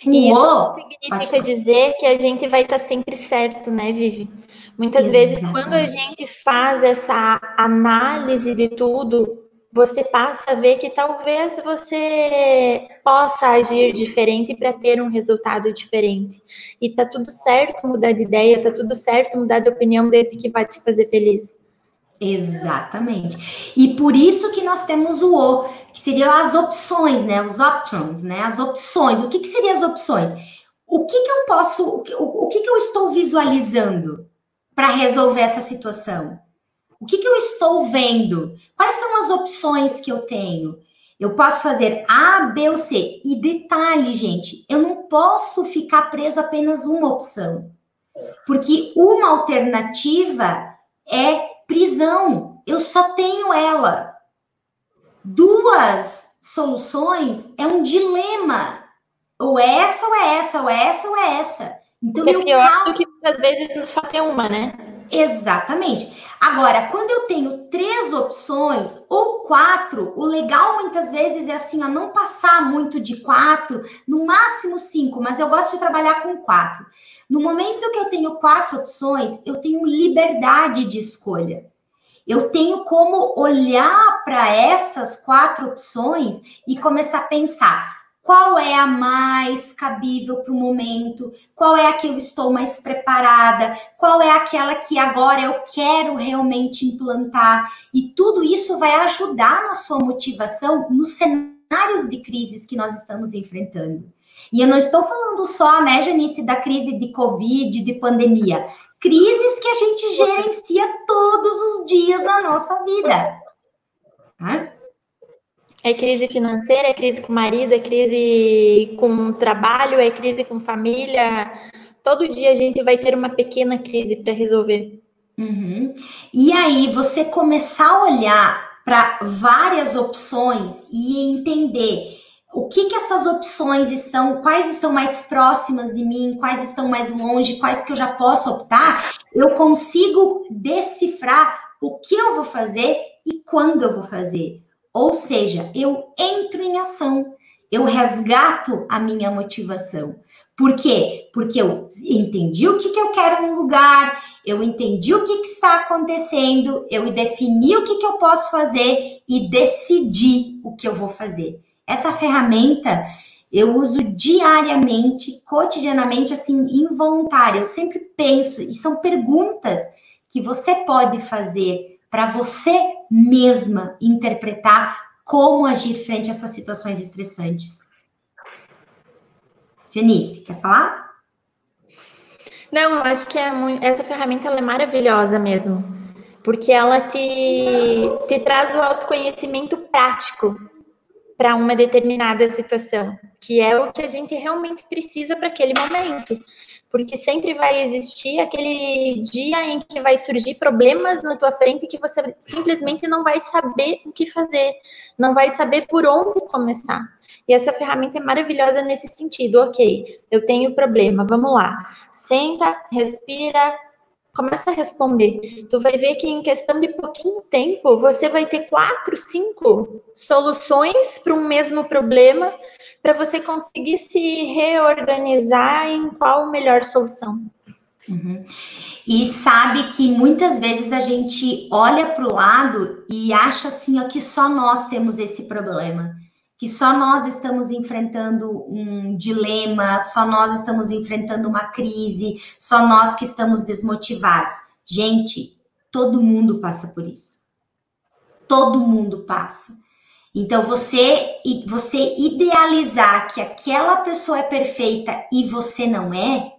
E isso não significa dizer que a gente vai estar sempre certo, né, Vivi? Muitas Exatamente. vezes, quando a gente faz essa análise de tudo, você passa a ver que talvez você possa agir diferente para ter um resultado diferente. E tá tudo certo mudar de ideia, tá tudo certo mudar de opinião desse que vai te fazer feliz. Exatamente. E por isso que nós temos o O, que seriam as opções, né? Os options, né? As opções. O que, que seriam as opções? O que, que eu posso, o que, o, que, que eu estou visualizando para resolver essa situação? O que, que eu estou vendo? Quais são as opções que eu tenho? Eu posso fazer A, B ou C. E detalhe, gente, eu não posso ficar preso apenas uma opção. Porque uma alternativa é prisão. Eu só tenho ela. Duas soluções é um dilema. Ou é essa, ou é essa, ou é essa, ou é essa. Então, é pior carro... do que às vezes só tem uma, né? Exatamente. Agora, quando eu tenho três opções ou quatro, o legal muitas vezes é assim, ó, não passar muito de quatro, no máximo cinco, mas eu gosto de trabalhar com quatro. No momento que eu tenho quatro opções, eu tenho liberdade de escolha. Eu tenho como olhar para essas quatro opções e começar a pensar: qual é a mais cabível para o momento, qual é a que eu estou mais preparada, qual é aquela que agora eu quero realmente implantar. E tudo isso vai ajudar na sua motivação nos cenários de crises que nós estamos enfrentando. E eu não estou falando só, né, Janice, da crise de Covid, de pandemia. Crises que a gente gerencia todos os dias na nossa vida. Tá? É crise financeira, é crise com o marido, é crise com o trabalho, é crise com família. Todo dia a gente vai ter uma pequena crise para resolver. Uhum. E aí, você começar a olhar para várias opções e entender o que, que essas opções estão, quais estão mais próximas de mim, quais estão mais longe, quais que eu já posso optar, eu consigo decifrar o que eu vou fazer e quando eu vou fazer. Ou seja, eu entro em ação, eu resgato a minha motivação. Por quê? Porque eu entendi o que, que eu quero no lugar, eu entendi o que, que está acontecendo, eu defini o que, que eu posso fazer e decidi o que eu vou fazer. Essa ferramenta eu uso diariamente, cotidianamente, assim, involuntária. Eu sempre penso, e são perguntas que você pode fazer para você mesma interpretar como agir frente a essas situações estressantes. Janice, quer falar? Não, eu acho que é muito, essa ferramenta é maravilhosa mesmo, porque ela te, te traz o autoconhecimento prático para uma determinada situação, que é o que a gente realmente precisa para aquele momento porque sempre vai existir aquele dia em que vai surgir problemas na tua frente que você simplesmente não vai saber o que fazer, não vai saber por onde começar. E essa ferramenta é maravilhosa nesse sentido. Ok, eu tenho problema, vamos lá. Senta, respira, começa a responder. Tu vai ver que em questão de pouquinho tempo, você vai ter quatro, cinco soluções para um mesmo problema, para você conseguir se reorganizar em qual melhor solução. Uhum. E sabe que muitas vezes a gente olha para o lado e acha assim ó, que só nós temos esse problema que só nós estamos enfrentando um dilema, só nós estamos enfrentando uma crise, só nós que estamos desmotivados. Gente, todo mundo passa por isso. Todo mundo passa. Então você você idealizar que aquela pessoa é perfeita e você não é,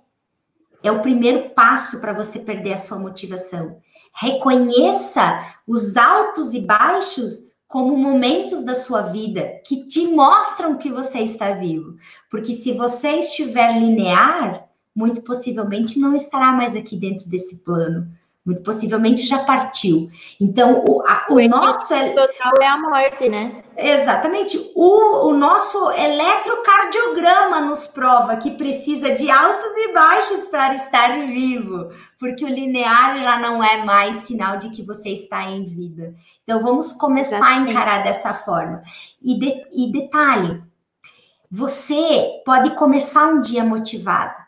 é o primeiro passo para você perder a sua motivação. Reconheça os altos e baixos como momentos da sua vida que te mostram que você está vivo. Porque se você estiver linear, muito possivelmente não estará mais aqui dentro desse plano. Muito possivelmente já partiu. Então, o, a, o, o nosso. total é a morte, né? Exatamente. O, o nosso eletrocardiograma nos prova que precisa de altos e baixos para estar vivo, porque o linear já não é mais sinal de que você está em vida. Então, vamos começar Exatamente. a encarar dessa forma. E, de, e detalhe: você pode começar um dia motivado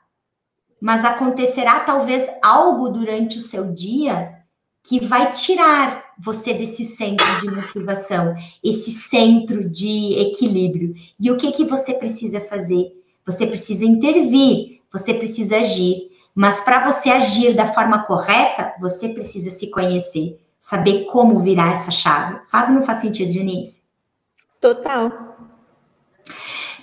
mas acontecerá talvez algo durante o seu dia que vai tirar você desse centro de motivação, esse centro de equilíbrio. E o que que você precisa fazer? Você precisa intervir, você precisa agir. Mas para você agir da forma correta, você precisa se conhecer, saber como virar essa chave. Faz ou não faz sentido, Janice? Total.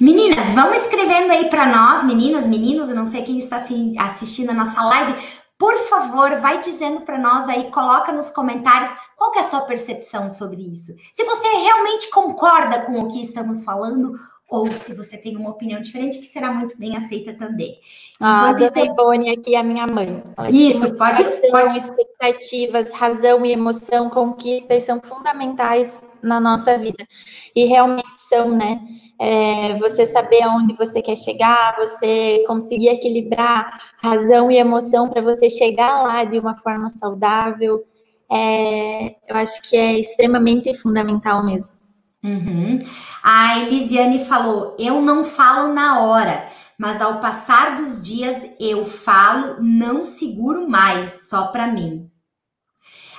Meninas, vão escrevendo aí para nós, meninas, meninos, eu não sei quem está assistindo a nossa live. Por favor, vai dizendo para nós aí, coloca nos comentários qual é a sua percepção sobre isso. Se você realmente concorda com o que estamos falando ou se você tem uma opinião diferente, que será muito bem aceita também. Ah, a Dona aqui, a minha mãe. Isso, pode, pode. Expectativas, razão e emoção, conquistas são fundamentais na nossa vida. E realmente são, né? é, você saber aonde você quer chegar, você conseguir equilibrar razão e emoção para você chegar lá de uma forma saudável, é, eu acho que é extremamente fundamental mesmo. Uhum. A Elisiane falou: eu não falo na hora, mas ao passar dos dias eu falo, não seguro mais, só para mim.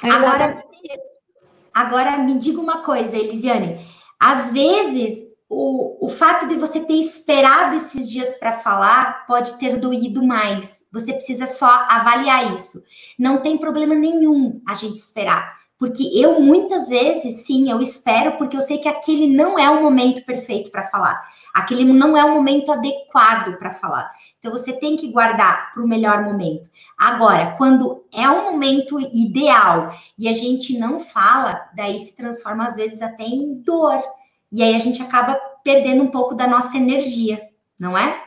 agora, agora me diga uma coisa, Elisiane. Às vezes o, o fato de você ter esperado esses dias para falar pode ter doído mais. Você precisa só avaliar isso. Não tem problema nenhum a gente esperar. Porque eu muitas vezes, sim, eu espero, porque eu sei que aquele não é o momento perfeito para falar. Aquele não é o momento adequado para falar. Então você tem que guardar para o melhor momento. Agora, quando é o momento ideal e a gente não fala, daí se transforma às vezes até em dor e aí a gente acaba perdendo um pouco da nossa energia, não é?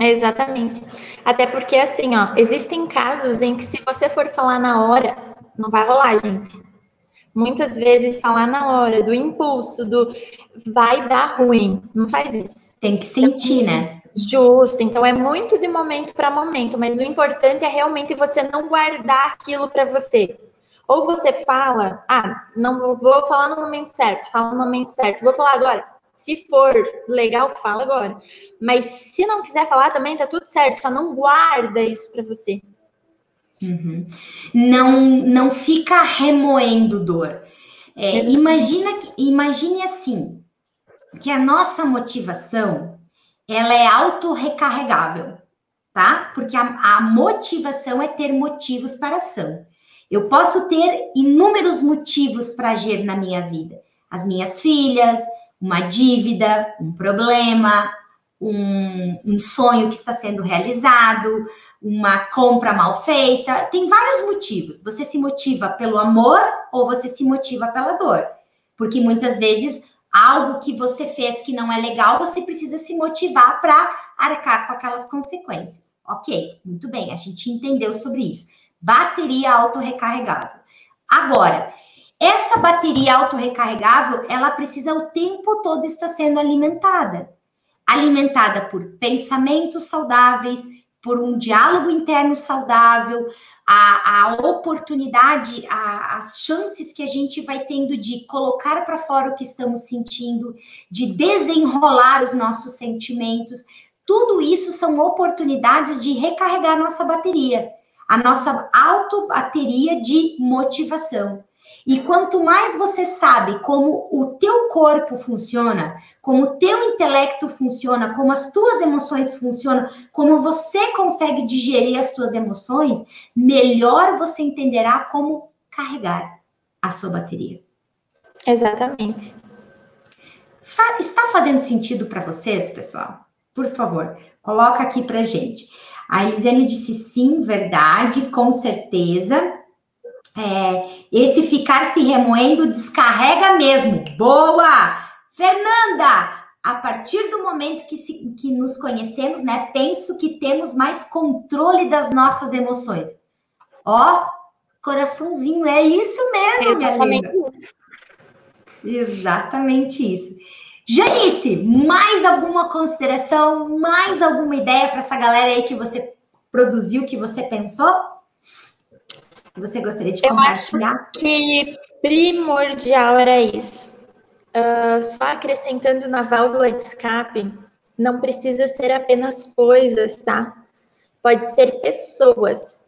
Exatamente. Até porque, assim, ó, existem casos em que se você for falar na hora, não vai rolar, gente. Muitas vezes falar na hora, do impulso, do vai dar ruim. Não faz isso. Tem que sentir, né? Justo. Então é muito de momento para momento, mas o importante é realmente você não guardar aquilo para você. Ou você fala, ah, não vou falar no momento certo, fala no momento certo, vou falar agora. Se for legal, fala agora. Mas se não quiser falar também, tá tudo certo, só não guarda isso para você. Uhum. Não, não fica remoendo dor. É, imagina, imagine assim, que a nossa motivação, ela é autorrecarregável, tá? Porque a, a motivação é ter motivos para ação. Eu posso ter inúmeros motivos para agir na minha vida. As minhas filhas, uma dívida, um problema, um, um, sonho que está sendo realizado, uma compra mal feita. Tem vários motivos. Você se motiva pelo amor ou você se motiva pela dor. Porque muitas vezes algo que você fez que não é legal, você precisa se motivar para arcar com aquelas consequências. Ok, muito bem, a gente entendeu sobre isso bateria autorrecarregável. Agora, essa bateria autorrecarregável, ela precisa o tempo todo estar sendo alimentada. Alimentada por pensamentos saudáveis, por um diálogo interno saudável, a, a oportunidade, a, as chances que a gente vai tendo de colocar para fora o que estamos sentindo, de desenrolar os nossos sentimentos. Tudo isso são oportunidades de recarregar nossa bateria a nossa autobateria de motivação. E quanto mais você sabe como o teu corpo funciona, como o teu intelecto funciona, como as tuas emoções funcionam, como você consegue digerir as tuas emoções, melhor você entenderá como carregar a sua bateria. Exatamente. Está fazendo sentido para vocês, pessoal? Por favor, coloca aqui para gente. A Elisiane disse sim, verdade, com certeza. É, esse ficar se remoendo descarrega mesmo. Boa! Fernanda, a partir do momento que, se, que nos conhecemos, né, penso que temos mais controle das nossas emoções. Ó, coraçãozinho, é isso mesmo, minha linda. Isso. Exatamente isso. Janice, mais alguma consideração, mais alguma ideia para essa galera aí que você produziu, que você pensou? Que você gostaria de compartilhar? Eu acho que primordial era isso. Uh, só acrescentando na válvula de escape, não precisa ser apenas coisas, tá? Pode ser pessoas.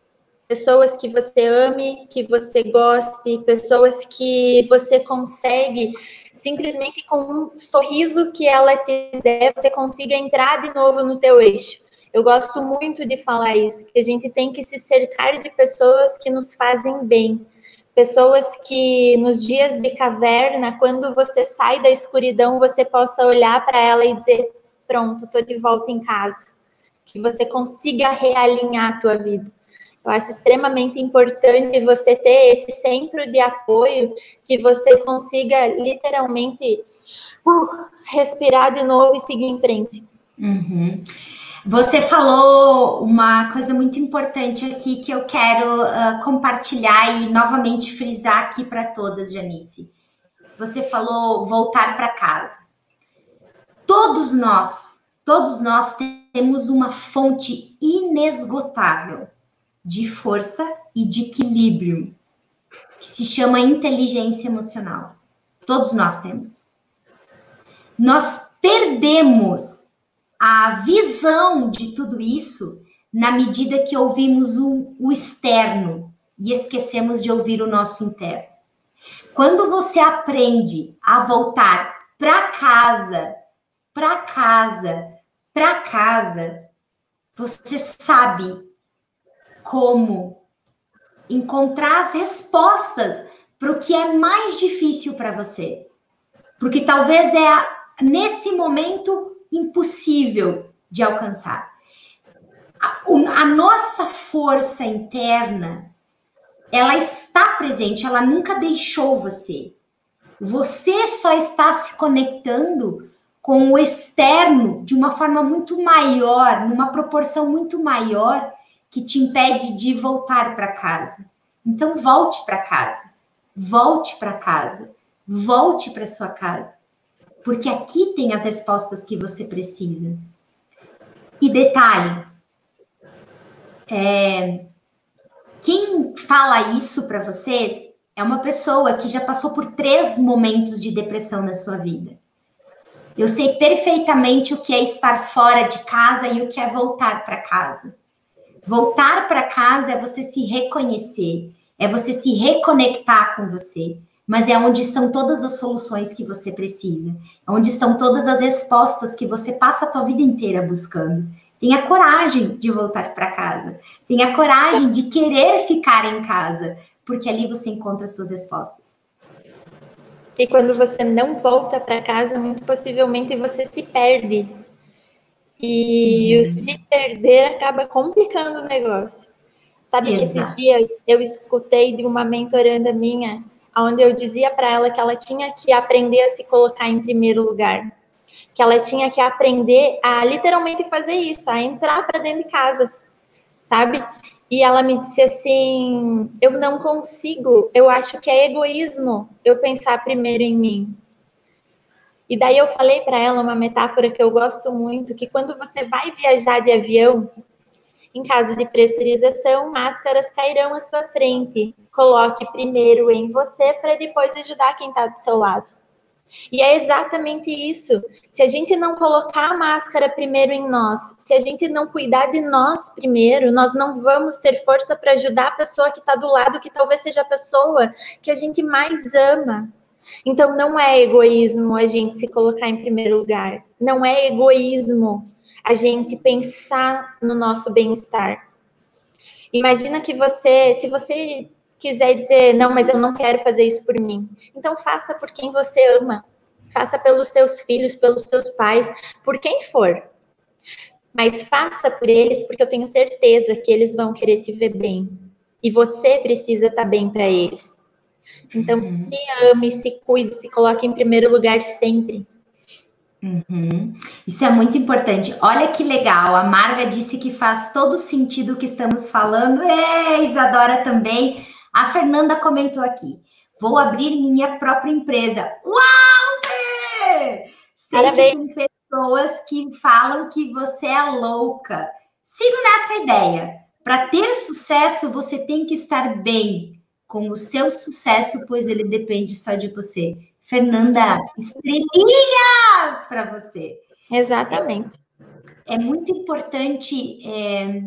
Pessoas que você ame, que você goste, pessoas que você consegue simplesmente com um sorriso que ela te der, você consiga entrar de novo no teu eixo. Eu gosto muito de falar isso, que a gente tem que se cercar de pessoas que nos fazem bem, pessoas que nos dias de caverna, quando você sai da escuridão, você possa olhar para ela e dizer: pronto, estou de volta em casa. Que você consiga realinhar a tua vida. Eu acho extremamente importante você ter esse centro de apoio que você consiga literalmente uh, respirar de novo e seguir em frente. Uhum. Você falou uma coisa muito importante aqui que eu quero uh, compartilhar e novamente frisar aqui para todas, Janice. Você falou voltar para casa. Todos nós, todos nós temos uma fonte inesgotável de força e de equilíbrio, que se chama inteligência emocional. Todos nós temos. Nós perdemos a visão de tudo isso na medida que ouvimos o, o externo e esquecemos de ouvir o nosso interno. Quando você aprende a voltar para casa, para casa, para casa, você sabe como encontrar as respostas para o que é mais difícil para você. Porque talvez é a, nesse momento impossível de alcançar. A, a nossa força interna, ela está presente, ela nunca deixou você. Você só está se conectando com o externo de uma forma muito maior, numa proporção muito maior, que te impede de voltar para casa. Então, volte para casa. Volte para casa. Volte para sua casa. Porque aqui tem as respostas que você precisa. E detalhe, é, quem fala isso para vocês é uma pessoa que já passou por três momentos de depressão na sua vida. Eu sei perfeitamente o que é estar fora de casa e o que é voltar para casa. Voltar para casa é você se reconhecer, é você se reconectar com você, mas é onde estão todas as soluções que você precisa, é onde estão todas as respostas que você passa a tua vida inteira buscando. Tenha coragem de voltar para casa. Tenha coragem de querer ficar em casa, porque ali você encontra suas respostas. E quando você não volta para casa, muito possivelmente você se perde. E uhum. o se perder acaba complicando o negócio. Sabe Exato. que esses dias eu escutei de uma mentoranda minha, onde eu dizia para ela que ela tinha que aprender a se colocar em primeiro lugar. Que ela tinha que aprender a literalmente fazer isso, a entrar para dentro de casa, sabe? E ela me disse assim: eu não consigo, eu acho que é egoísmo eu pensar primeiro em mim. E daí eu falei para ela uma metáfora que eu gosto muito, que quando você vai viajar de avião, em caso de pressurização, máscaras cairão à sua frente. Coloque primeiro em você para depois ajudar quem está do seu lado. E é exatamente isso. Se a gente não colocar a máscara primeiro em nós, se a gente não cuidar de nós primeiro, nós não vamos ter força para ajudar a pessoa que está do lado, que talvez seja a pessoa que a gente mais ama. Então, não é egoísmo a gente se colocar em primeiro lugar. Não é egoísmo a gente pensar no nosso bem-estar. Imagina que você, se você quiser dizer, não, mas eu não quero fazer isso por mim. Então faça por quem você ama. Faça pelos teus filhos, pelos teus pais, por quem for. Mas faça por eles, porque eu tenho certeza que eles vão querer te ver bem. E você precisa estar bem para eles. Então, uhum. se ame, se cuide, se coloque em primeiro lugar sempre. Uhum. Isso é muito importante. Olha que legal. A Marga disse que faz todo sentido o que estamos falando. É, Isadora também. A Fernanda comentou aqui: vou abrir minha própria empresa. Uau, Fê! Que tem pessoas que falam que você é louca. Sigo nessa ideia. Para ter sucesso, você tem que estar bem com o seu sucesso, pois ele depende só de você. Fernanda, estrelinhas para você. Exatamente. É, é muito importante é,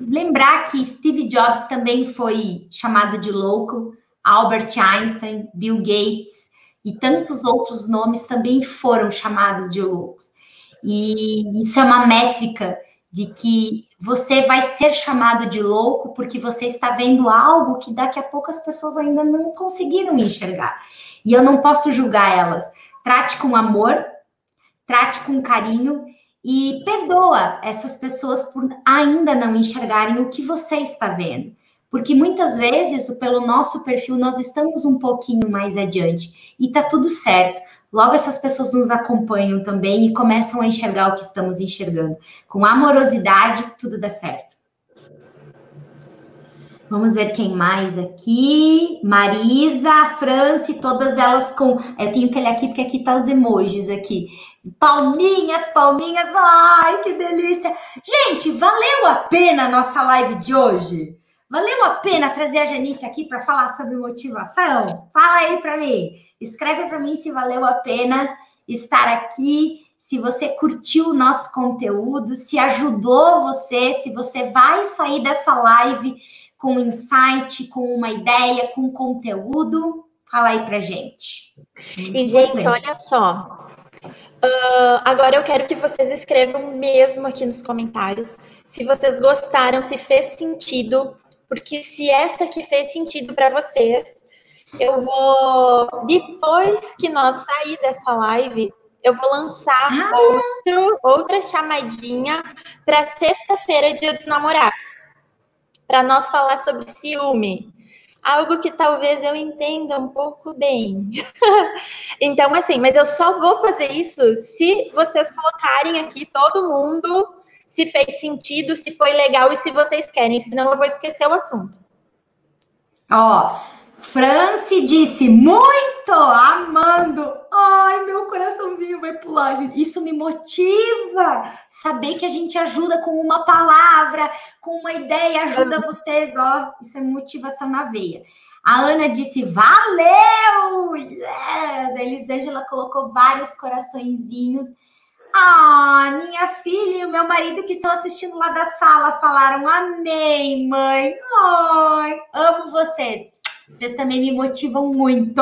lembrar que Steve Jobs também foi chamado de louco, Albert Einstein, Bill Gates e tantos outros nomes também foram chamados de loucos. E isso é uma métrica de que você vai ser chamado de louco porque você está vendo algo que daqui a pouco as pessoas ainda não conseguiram enxergar. E eu não posso julgar elas. Trate com amor, trate com carinho e perdoa essas pessoas por ainda não enxergarem o que você está vendo. Porque muitas vezes, pelo nosso perfil, nós estamos um pouquinho mais adiante e tá tudo certo. Logo, essas pessoas nos acompanham também e começam a enxergar o que estamos enxergando. Com amorosidade, tudo dá certo. Vamos ver quem mais aqui. Marisa, Franci, todas elas com. Eu tenho que olhar aqui porque aqui tá os emojis aqui. Palminhas, palminhas, ai que delícia! Gente, valeu a pena a nossa live de hoje? Valeu a pena trazer a Janice aqui para falar sobre motivação? Fala aí para mim. Escreve para mim se valeu a pena estar aqui, se você curtiu o nosso conteúdo, se ajudou você, se você vai sair dessa live com insight, com uma ideia, com conteúdo. Fala aí pra gente. E, gente, olha só, Uh, agora eu quero que vocês escrevam mesmo aqui nos comentários se vocês gostaram, se fez sentido, porque se essa aqui fez sentido para vocês, eu vou depois que nós sair dessa live, eu vou lançar ah. outro, outra chamadinha para sexta-feira, Dia dos Namorados, para nós falar sobre ciúme. algo que talvez eu entenda um pouco bem. [laughs] então, assim, mas eu só vou fazer isso se vocês colocarem aqui todo mundo se fez sentido, se foi legal e se vocês querem, senão eu vou esquecer o assunto. Ó, Franci disse muito, amando. Ai, meu coraçãozinho vai pular, gente. Isso me motiva. Saber que a gente ajuda com uma palavra, com uma ideia, ajuda vocês, ó. Isso é motivação na veia. A Ana disse, valeu! Yes! A Elisângela colocou vários coraçõezinhos. Ah, minha filha e o meu marido que estão assistindo lá da sala falaram: Amei, mãe. Ai, amo vocês. Vocês também me motivam muito.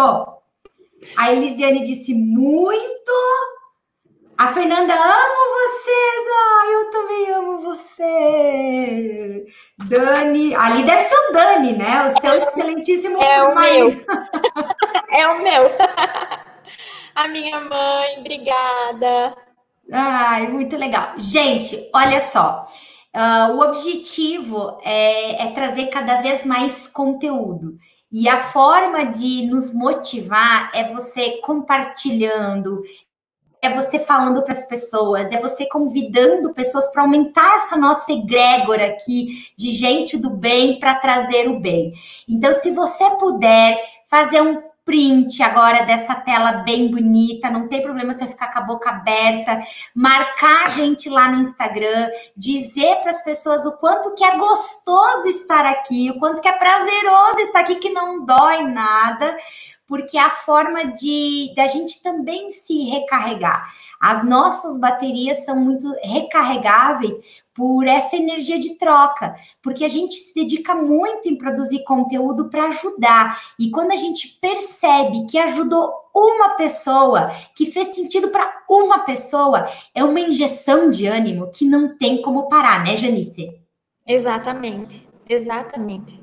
A Elisiane disse muito. A Fernanda, amo vocês. Ai, eu também amo você. Dani, ali deve ser o Dani, né? O seu excelentíssimo é o meu. [laughs] é o meu. A minha mãe, obrigada. Ai, muito legal. Gente, olha só. Uh, o objetivo é, é trazer cada vez mais conteúdo. E a forma de nos motivar é você compartilhando, é você falando para as pessoas, é você convidando pessoas para aumentar essa nossa egrégora aqui de gente do bem para trazer o bem. Então, se você puder fazer um print agora dessa tela bem bonita, não tem problema você ficar com a boca aberta, marcar a gente lá no Instagram, dizer para as pessoas o quanto que é gostoso estar aqui, o quanto que é prazeroso estar aqui, que não dói nada, porque é a forma de da gente também se recarregar. As nossas baterias são muito recarregáveis por essa energia de troca, porque a gente se dedica muito em produzir conteúdo para ajudar. E quando a gente percebe que ajudou uma pessoa, que fez sentido para uma pessoa, é uma injeção de ânimo que não tem como parar, né, Janice? Exatamente, exatamente.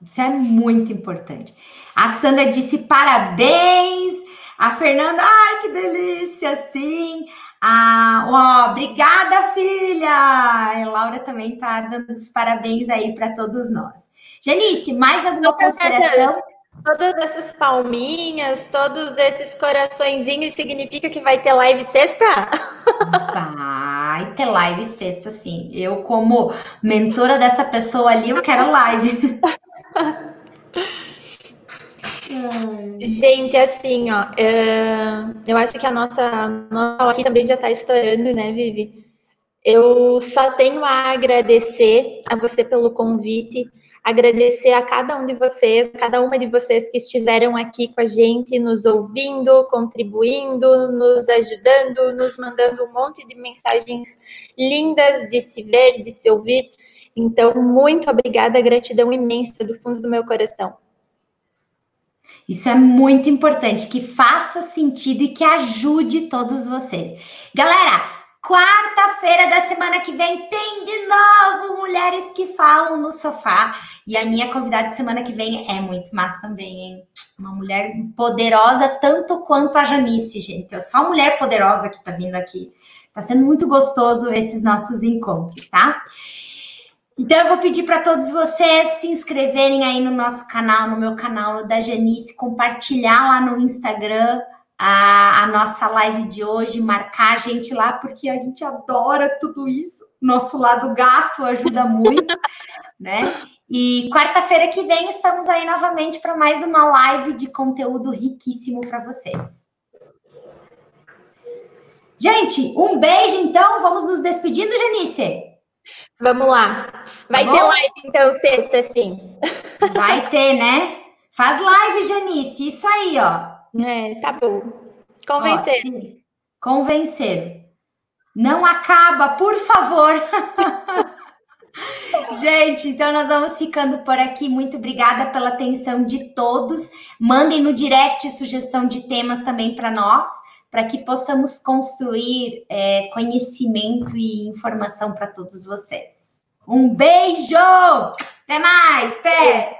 Isso é muito importante. A Sandra disse parabéns. A Fernanda, ai que delícia, sim. Ah, ó, obrigada, filha! A Laura também tá dando os parabéns aí para todos nós. Janice, mais alguma todas consideração? Essas, todas essas palminhas, todos esses coraçõezinhos, significa que vai ter live sexta? Vai ter live sexta, sim. Eu, como mentora dessa pessoa ali, eu quero live. [laughs] Gente, assim, ó, é, eu acho que a nossa, nossa aqui também já está estourando, né, Vivi? Eu só tenho a agradecer a você pelo convite, agradecer a cada um de vocês, cada uma de vocês que estiveram aqui com a gente, nos ouvindo, contribuindo, nos ajudando, nos mandando um monte de mensagens lindas de se ver, de se ouvir. Então, muito obrigada, gratidão imensa do fundo do meu coração. Isso é muito importante, que faça sentido e que ajude todos vocês. Galera, quarta-feira da semana que vem tem de novo Mulheres que Falam no Sofá. E a minha convidada de semana que vem é muito massa também, hein? Uma mulher poderosa tanto quanto a Janice, gente. É só mulher poderosa que tá vindo aqui. Tá sendo muito gostoso esses nossos encontros, tá? Então eu vou pedir para todos vocês se inscreverem aí no nosso canal, no meu canal, no da Janice, compartilhar lá no Instagram a, a, nossa live de hoje, marcar a gente lá, porque a gente adora tudo isso. Nosso lado gato ajuda [laughs] muito, né? E quarta-feira que vem estamos aí novamente para mais uma live de conteúdo riquíssimo para vocês. Gente, um beijo então. Vamos nos despedindo, Janice. Vamos lá. Vai tá ter live então sexta, sim. Vai ter, né? Faz live, Janice. Isso aí, ó. É, tá bom. Convencer. Ó, Convencer. Não acaba, por favor. [laughs] Gente, então nós vamos ficando por aqui. Muito obrigada pela atenção de todos. Mandem no direct sugestão de temas também para nós para que possamos construir é, conhecimento e informação para todos vocês. Um beijo! Até mais! Até!